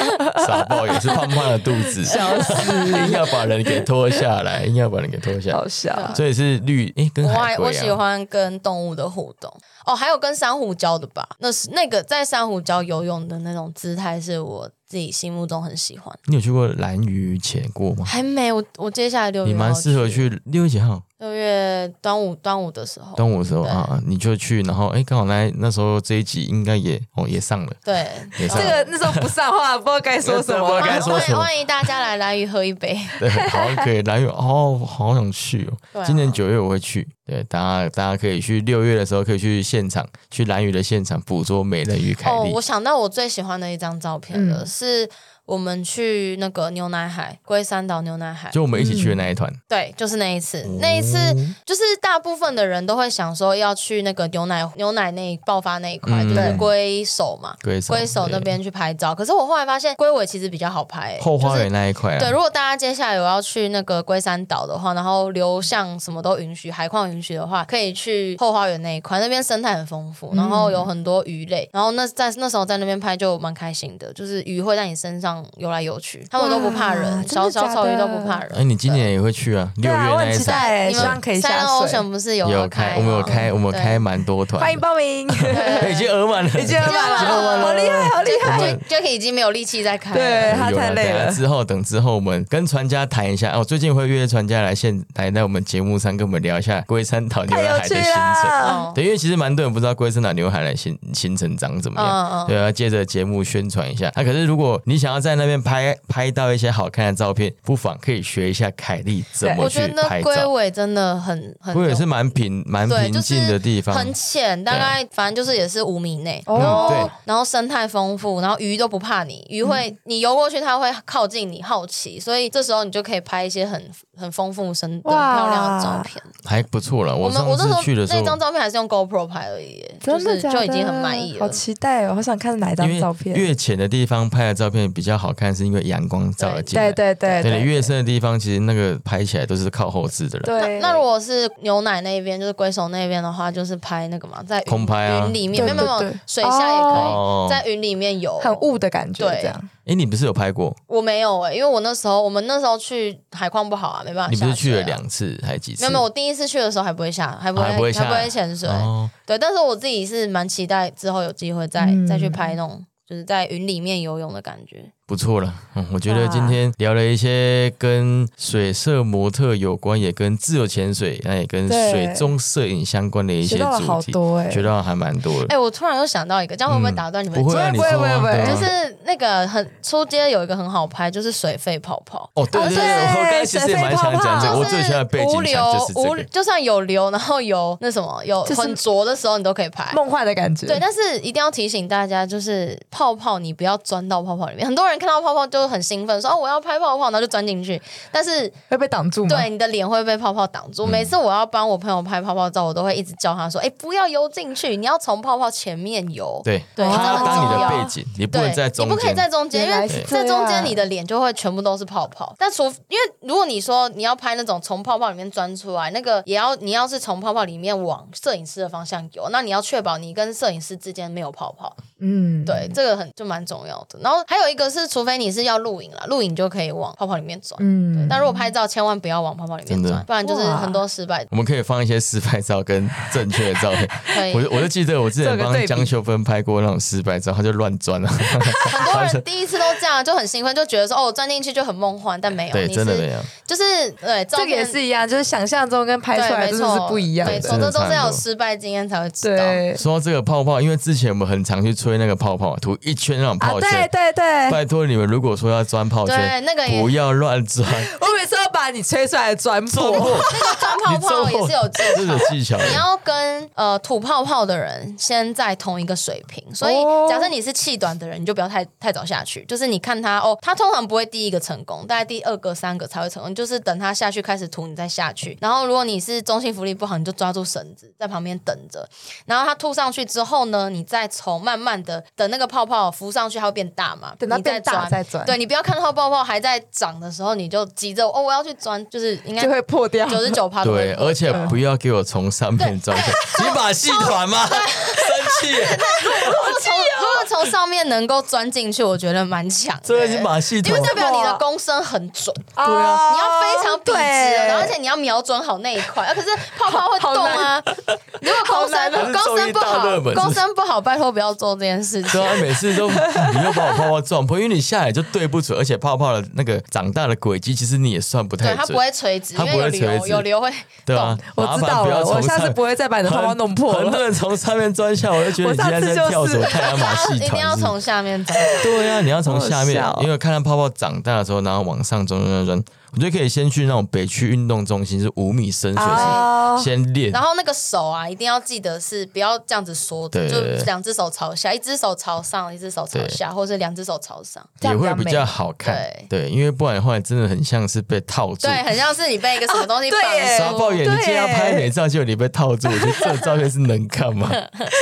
Speaker 2: 傻爆也是胖胖的肚子，
Speaker 1: 笑死，
Speaker 2: 硬要把人给拖下来，硬要把人给拖下来
Speaker 1: 好，笑。
Speaker 2: 所以是绿诶，跟
Speaker 3: 我
Speaker 2: 海龟
Speaker 3: 还我喜
Speaker 2: 啊，
Speaker 3: 欢跟动物的互动哦，还有跟珊瑚礁的吧。那是那个在珊瑚礁游泳的那种姿态，是我自己心目中很喜欢。
Speaker 2: 你有去过蓝屿潜过吗？
Speaker 3: 还没，我我接下来六月
Speaker 2: 你蛮适合去六月几号？
Speaker 3: 六月端午端午的时候，
Speaker 2: 端午的时候啊，你就去，然后哎，刚好那那时候这一集应该也哦也上了，
Speaker 3: 对，
Speaker 2: 也上了。
Speaker 1: 这个那时候不上话，不知道该说什
Speaker 2: 不知道
Speaker 1: 么。
Speaker 2: 该说什么
Speaker 3: 欢迎大家来蓝屿喝一杯。
Speaker 2: 对，好可以蓝屿哦，好想去哦。
Speaker 3: 啊
Speaker 2: 今年九月我会去，对，大家大家可以去六月的时候可以去现场，去蓝屿的现场捕捉美人鱼凯
Speaker 3: 哦，我。想到我最喜欢的一张照片了，
Speaker 1: 嗯
Speaker 3: 是我们去那个牛奶海龟山岛牛奶海，
Speaker 2: 就我们一起去的那一团，
Speaker 3: 对，就是那一次，
Speaker 2: 哦。
Speaker 3: 那一次就是大部分的人都会想说要去那个牛奶牛奶那爆发那一块，
Speaker 2: 嗯
Speaker 3: 就是龟手嘛，
Speaker 2: 龟手
Speaker 3: 那边去拍照。可是我后来发现龟尾其实比较好拍、欸，
Speaker 2: 后花园那一块
Speaker 3: 对，
Speaker 2: 啊，
Speaker 3: 如果大家接下来有要去那个龟山岛的话，然后流向什么都允许，海况允许的话，可以去后花园那一块，那边生态很丰富，然后有很多鱼类，然后那在那时候在那边拍就蛮开心的，就是鱼会在你身上游来游去，他们都不怕人，小小草鱼都不怕人。
Speaker 2: 哎，你今年也会去啊？六月那一场。
Speaker 3: 你们
Speaker 1: 希望可以
Speaker 3: 三
Speaker 1: 下水
Speaker 3: Ocean 不是有
Speaker 2: 有开，我们有
Speaker 3: 吗
Speaker 2: 开，我们开蛮多团的，
Speaker 1: 欢迎报名，
Speaker 2: 哎 已经额满了，
Speaker 1: 已经额满了，好厉害，好厉害
Speaker 3: ！Jack 已经没有力气再开了。
Speaker 1: 对他太累了。
Speaker 2: 之后等之后，我们跟船家谈一下。哦。最近会约船家来现来在我们节目上跟我们聊一下龟山岛牛海的行程。对，因为其实蛮多人不知道龟山岛牛海的行行程长怎么样，对，啊借着节目宣传一下。那、可是如果你想要在那边拍拍到一些好看的照片，不妨可以学一下凯莉怎么去
Speaker 3: 我觉得
Speaker 2: 拍照。
Speaker 3: 龟尾真的很很
Speaker 2: 龟也是蛮平蛮，平静的地方，
Speaker 3: 很浅，大概反正就是也是五米内，
Speaker 1: 哦
Speaker 3: 然后
Speaker 2: 对
Speaker 3: 然后生态丰富，然后鱼都不怕你，鱼会、你游过去，它会靠近你，好奇，所以这时候你就可以拍一些很很丰富生的漂亮的照片。
Speaker 2: 还不错了。
Speaker 3: 我们
Speaker 2: 上次
Speaker 3: 我那时候
Speaker 2: 去的时候
Speaker 3: 那张，照片还是用 GoPro 拍而已耶，就是
Speaker 1: 真的的？
Speaker 3: 就已经很满意了好。
Speaker 1: 期待哦！好想看哪一张照片。
Speaker 2: 越浅的地方拍的照片比较好看，是因为阳光照了进来。
Speaker 1: 对对对
Speaker 2: 对越深的地方，其实那个拍起来都是靠后置的了。
Speaker 1: 对。
Speaker 3: 那如果是牛奶那边，就是龟手那边的话，就是拍那个嘛，在
Speaker 2: 空拍啊
Speaker 3: 云里面，没有没有水下也可以，
Speaker 2: 哦，
Speaker 3: 在云里面有，
Speaker 1: 很雾的感觉，
Speaker 3: 对
Speaker 1: 这样。
Speaker 2: 哎，你不是有拍过？
Speaker 3: 我没有哎、因为我那时候我们那时候去海况不好啊，没办法。
Speaker 2: 你不是去了两次还几次？
Speaker 3: 没有没有，我第一次去的时候还不会下，还不会、
Speaker 2: 啊还不会下
Speaker 3: 会潜水。
Speaker 2: 哦，
Speaker 3: 对，但是我自己是蛮期待之后有机会再、
Speaker 1: 嗯
Speaker 3: 再去拍那种就是在云里面游泳的感觉。
Speaker 2: 不错了。嗯，我觉得今天聊了一些跟水色模特有关，也跟自由潜水，那也跟水中摄影相关的一些
Speaker 1: 学到了
Speaker 2: 主题，
Speaker 1: 好多哎、
Speaker 2: 学到还蛮多的。
Speaker 3: 哎、我突然又想到一个，这样会不会
Speaker 2: 嗯
Speaker 3: 打断你们？
Speaker 2: 不会啊，
Speaker 1: 不会不会
Speaker 3: 就是那个很出街有一个很好拍，就是水肺泡泡。
Speaker 2: 哦，对对对，
Speaker 1: 对
Speaker 2: 我刚才其实也蛮想讲这个，我最喜欢的背景
Speaker 3: 无流
Speaker 2: 就是这个。
Speaker 3: 无就算有流，然后有那什么有
Speaker 1: 就是
Speaker 3: 很浊的时候，你都可以拍。
Speaker 1: 梦幻的感觉。
Speaker 3: 对，但是一定要提醒大家，就是泡泡你不要钻到泡泡里面。很多人看到泡泡就很兴奋，说哦我要拍泡泡，然后就钻进去。但是
Speaker 1: 会被挡住吗？
Speaker 3: 对你的脸会被泡泡挡
Speaker 2: 嗯
Speaker 3: 住。每次我要帮我朋友拍泡泡照，我都会一直叫他说：“哎，不要游进去，你要从泡泡前面游。”
Speaker 2: 对，
Speaker 3: 对
Speaker 2: 它要
Speaker 3: 这很
Speaker 2: 当你的
Speaker 3: 重要
Speaker 2: 背景，你不，能在中
Speaker 3: 你不可以。在中间，因为在中间你的脸就会全部都是泡泡。但除因为如果你说你要拍那种从泡泡里面钻出来，那个也要你要是从泡泡里面往摄影师的方向游，那你要确保你跟摄影师之间没有泡泡。
Speaker 1: 嗯，
Speaker 3: 对，这个很就蛮重要的。然后还有一个是，除非你是要录影啦，录影就可以往泡泡里面钻。
Speaker 1: 嗯，
Speaker 3: 但如果拍照，千万不要往泡泡里面钻，不然就是很多失败。
Speaker 2: 我们可以放一些失败照跟正确的照片。
Speaker 3: 可以
Speaker 2: 我，就我就记得我之前帮江秀芬拍过那种失败照，他就乱钻了。
Speaker 3: 很多人第一次都这样，就很兴奋，就觉得说哦，钻进去就很梦幻，但没有，
Speaker 2: 对，真的没有。
Speaker 3: 就是对，
Speaker 1: 这个也是一样，就是想象中跟拍出来真的是不一样
Speaker 3: 没错，
Speaker 1: 的。
Speaker 3: 这都是要有失败经验才会知道。
Speaker 1: 对
Speaker 2: 说到这个泡泡，因为之前我们很常去吹那个泡泡，涂一圈那种
Speaker 1: 啊，对
Speaker 2: 泡圈。
Speaker 1: 对对，
Speaker 2: 拜托你们，如果说要钻泡
Speaker 3: 对
Speaker 2: 圈，
Speaker 3: 那个也
Speaker 2: 不要乱钻，
Speaker 1: 我每次要把你吹出来的钻破。
Speaker 2: 那个
Speaker 3: 钻 泡泡也是有技巧
Speaker 2: 个。技巧。
Speaker 3: 你要跟呃吐泡泡的人先在同一个水平，所以
Speaker 1: 哦
Speaker 3: 假设你是气短的人，你就不要太太早下去。就是你看他哦，他通常不会第一个成功，大概第二个、三个才会成功。就是等他下去开始吐，你再下去。然后如果你是中性浮力不好，你就抓住绳子在旁边等着。然后他吐上去之后呢，你再从慢慢的等那个泡泡浮上去，它会变大嘛，
Speaker 1: 等它变大再转
Speaker 3: 对你不要看到泡泡还在长的时候，你就急着哦我要去钻，就是应该
Speaker 1: 就会破掉。
Speaker 3: 九十九趴
Speaker 2: 对，而且不要给我从上面钻下，你把戏团吗？生气，
Speaker 3: 如果从如果从上面能够钻进去，我觉得蛮强的。
Speaker 2: 这个是马戏团
Speaker 3: 因为。代表你的弓身很准，
Speaker 1: 对
Speaker 2: 啊
Speaker 3: 你要非常笔直的，然后而且你要瞄准好那一块。啊，可是泡泡会动啊，如果弓身弓身不好弓身不好，拜托不要做这件事情
Speaker 2: 对。啊，每次都你又把我泡泡撞破，因为你下来就对不准，而且泡泡的那个长大的轨迹，其实你也算不太
Speaker 3: 对，它不会垂直，
Speaker 2: 它
Speaker 3: 因为有流，
Speaker 2: 不会垂直
Speaker 3: 有流会
Speaker 2: 对啊
Speaker 3: 动。，
Speaker 1: 我知道了，我下次不会再把你的泡泡弄破了。
Speaker 2: 很多人从上面钻下，我就觉得你现在在跳什么太阳马戏
Speaker 3: 一定
Speaker 2: 团是不是？
Speaker 3: 要从下面钻。
Speaker 2: 对啊，你要从下面因为看到泡泡长大的时候，然后往上钻钻钻钻，我觉得可以先去那种北区运动中心，是五米深水
Speaker 1: 哦
Speaker 2: 先先练
Speaker 3: 然。后那个手啊，一定要记得是不要这样子缩的，就
Speaker 2: 对对对
Speaker 3: 两只手朝下，一只手朝上，一只手朝下，或是两只手朝上。
Speaker 1: 这样比较美
Speaker 2: 也会比较好看，对，因为不然的话，真的很像是被套住。
Speaker 3: 对，很像是你被一个什么东西
Speaker 1: 对耶
Speaker 3: 绑住。
Speaker 2: 傻爆眼，你今天要拍
Speaker 1: 对
Speaker 2: 美照，结果你被套住，我觉得这照片是能看吗？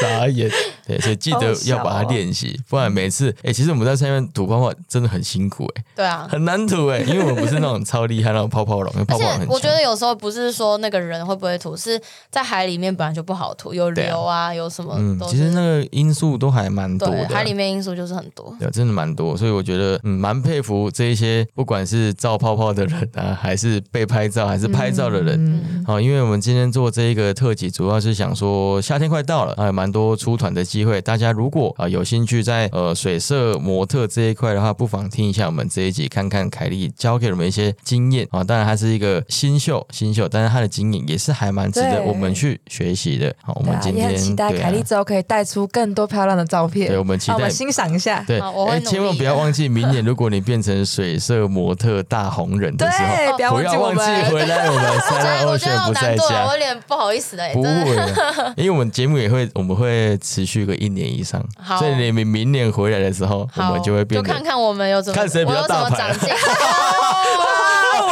Speaker 2: 傻眼。对，所以记得要把它练习，不然每次，哎，其实我们在上面吐泡泡真的很辛苦，哎，
Speaker 3: 对啊。
Speaker 2: 很难吐，哎，因为我们不是那种超厉害那种泡泡龙，因为泡
Speaker 3: 而且
Speaker 2: 泡龙很。
Speaker 3: 我觉得有时候不是说那个人会不会吐，是在海里面本来就不好吐，有
Speaker 2: 对啊
Speaker 3: 流啊，有什么
Speaker 2: 嗯，
Speaker 3: 都是。
Speaker 2: 其实那个因素都还蛮多
Speaker 3: 对
Speaker 2: 的啊。
Speaker 3: 海里面因素就是很多。
Speaker 2: 对，真的蛮多，所以我觉得嗯，蛮佩服这一些不管是照泡泡的人啊，还是被拍照，还是拍照的人。
Speaker 1: 嗯，
Speaker 2: 好、因为我们今天做这一个特辑，主要是想说夏天快到了，还，有蛮多出团的机会。大家如果啊有兴趣在呃水色模特这一块的话，不妨听一下我们这一集，看看凯莉教给我们一些经验啊。当然，他是一个新秀，新秀，但是他的经验也是还蛮值得我们去学习的。好，我们今天
Speaker 1: 期待凯莉之后可以带出更多漂亮的照片。
Speaker 2: 对我们期待
Speaker 1: 好我们欣赏一下。
Speaker 2: 对，哎千万不要忘记，明年如果你变成水色模特大红人的时候，
Speaker 1: 对，不要忘记我
Speaker 2: 不要忘记
Speaker 1: 们。
Speaker 2: 回来我们三二选不在家
Speaker 3: 我。有点不好意思的，
Speaker 2: 不
Speaker 3: 真的。
Speaker 2: 会的，因为我们节目也会，我们会持续个一年以上，
Speaker 3: 好
Speaker 2: 所以你们明年回来的时候，我，们就会变得
Speaker 3: 就看看我们有怎么，
Speaker 2: 看谁比较
Speaker 3: 我有什么
Speaker 2: 大牌
Speaker 3: 长进。
Speaker 1: 哇，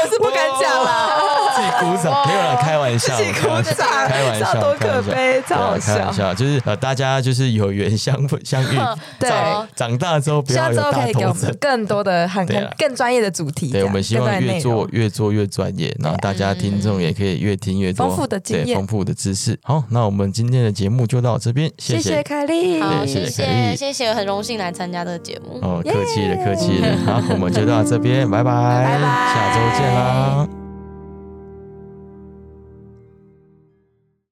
Speaker 1: 我是不敢讲啦。
Speaker 2: 自己鼓掌，没有了，开玩笑，
Speaker 1: 自己鼓掌。
Speaker 2: 开玩笑，
Speaker 1: 多可悲
Speaker 2: 开玩笑，
Speaker 1: 超好笑。
Speaker 2: 对啊开玩笑，就是呃，大家就是有缘相相遇，
Speaker 1: 对。
Speaker 2: 长长大之后不要有大
Speaker 1: 可以给我们
Speaker 2: 头症。
Speaker 1: 更多的很
Speaker 2: 对啊。
Speaker 1: 更专业的主题，这
Speaker 2: 对，我们希望越做越做越专业，然后大家听众也可以越听越多
Speaker 1: 丰富的经验。
Speaker 2: 对丰富的知识。好，那我们今天的节目就到这边，
Speaker 1: 谢
Speaker 2: 谢。
Speaker 1: 凯莉，
Speaker 3: 好，
Speaker 2: 对谢
Speaker 3: 谢
Speaker 2: 谢凯莉。
Speaker 3: 谢谢谢，很荣幸来参加这个节目。
Speaker 2: 哦，客气了，客气了。好，我们就到这边，拜拜，
Speaker 1: 拜拜。
Speaker 2: 下周见啦。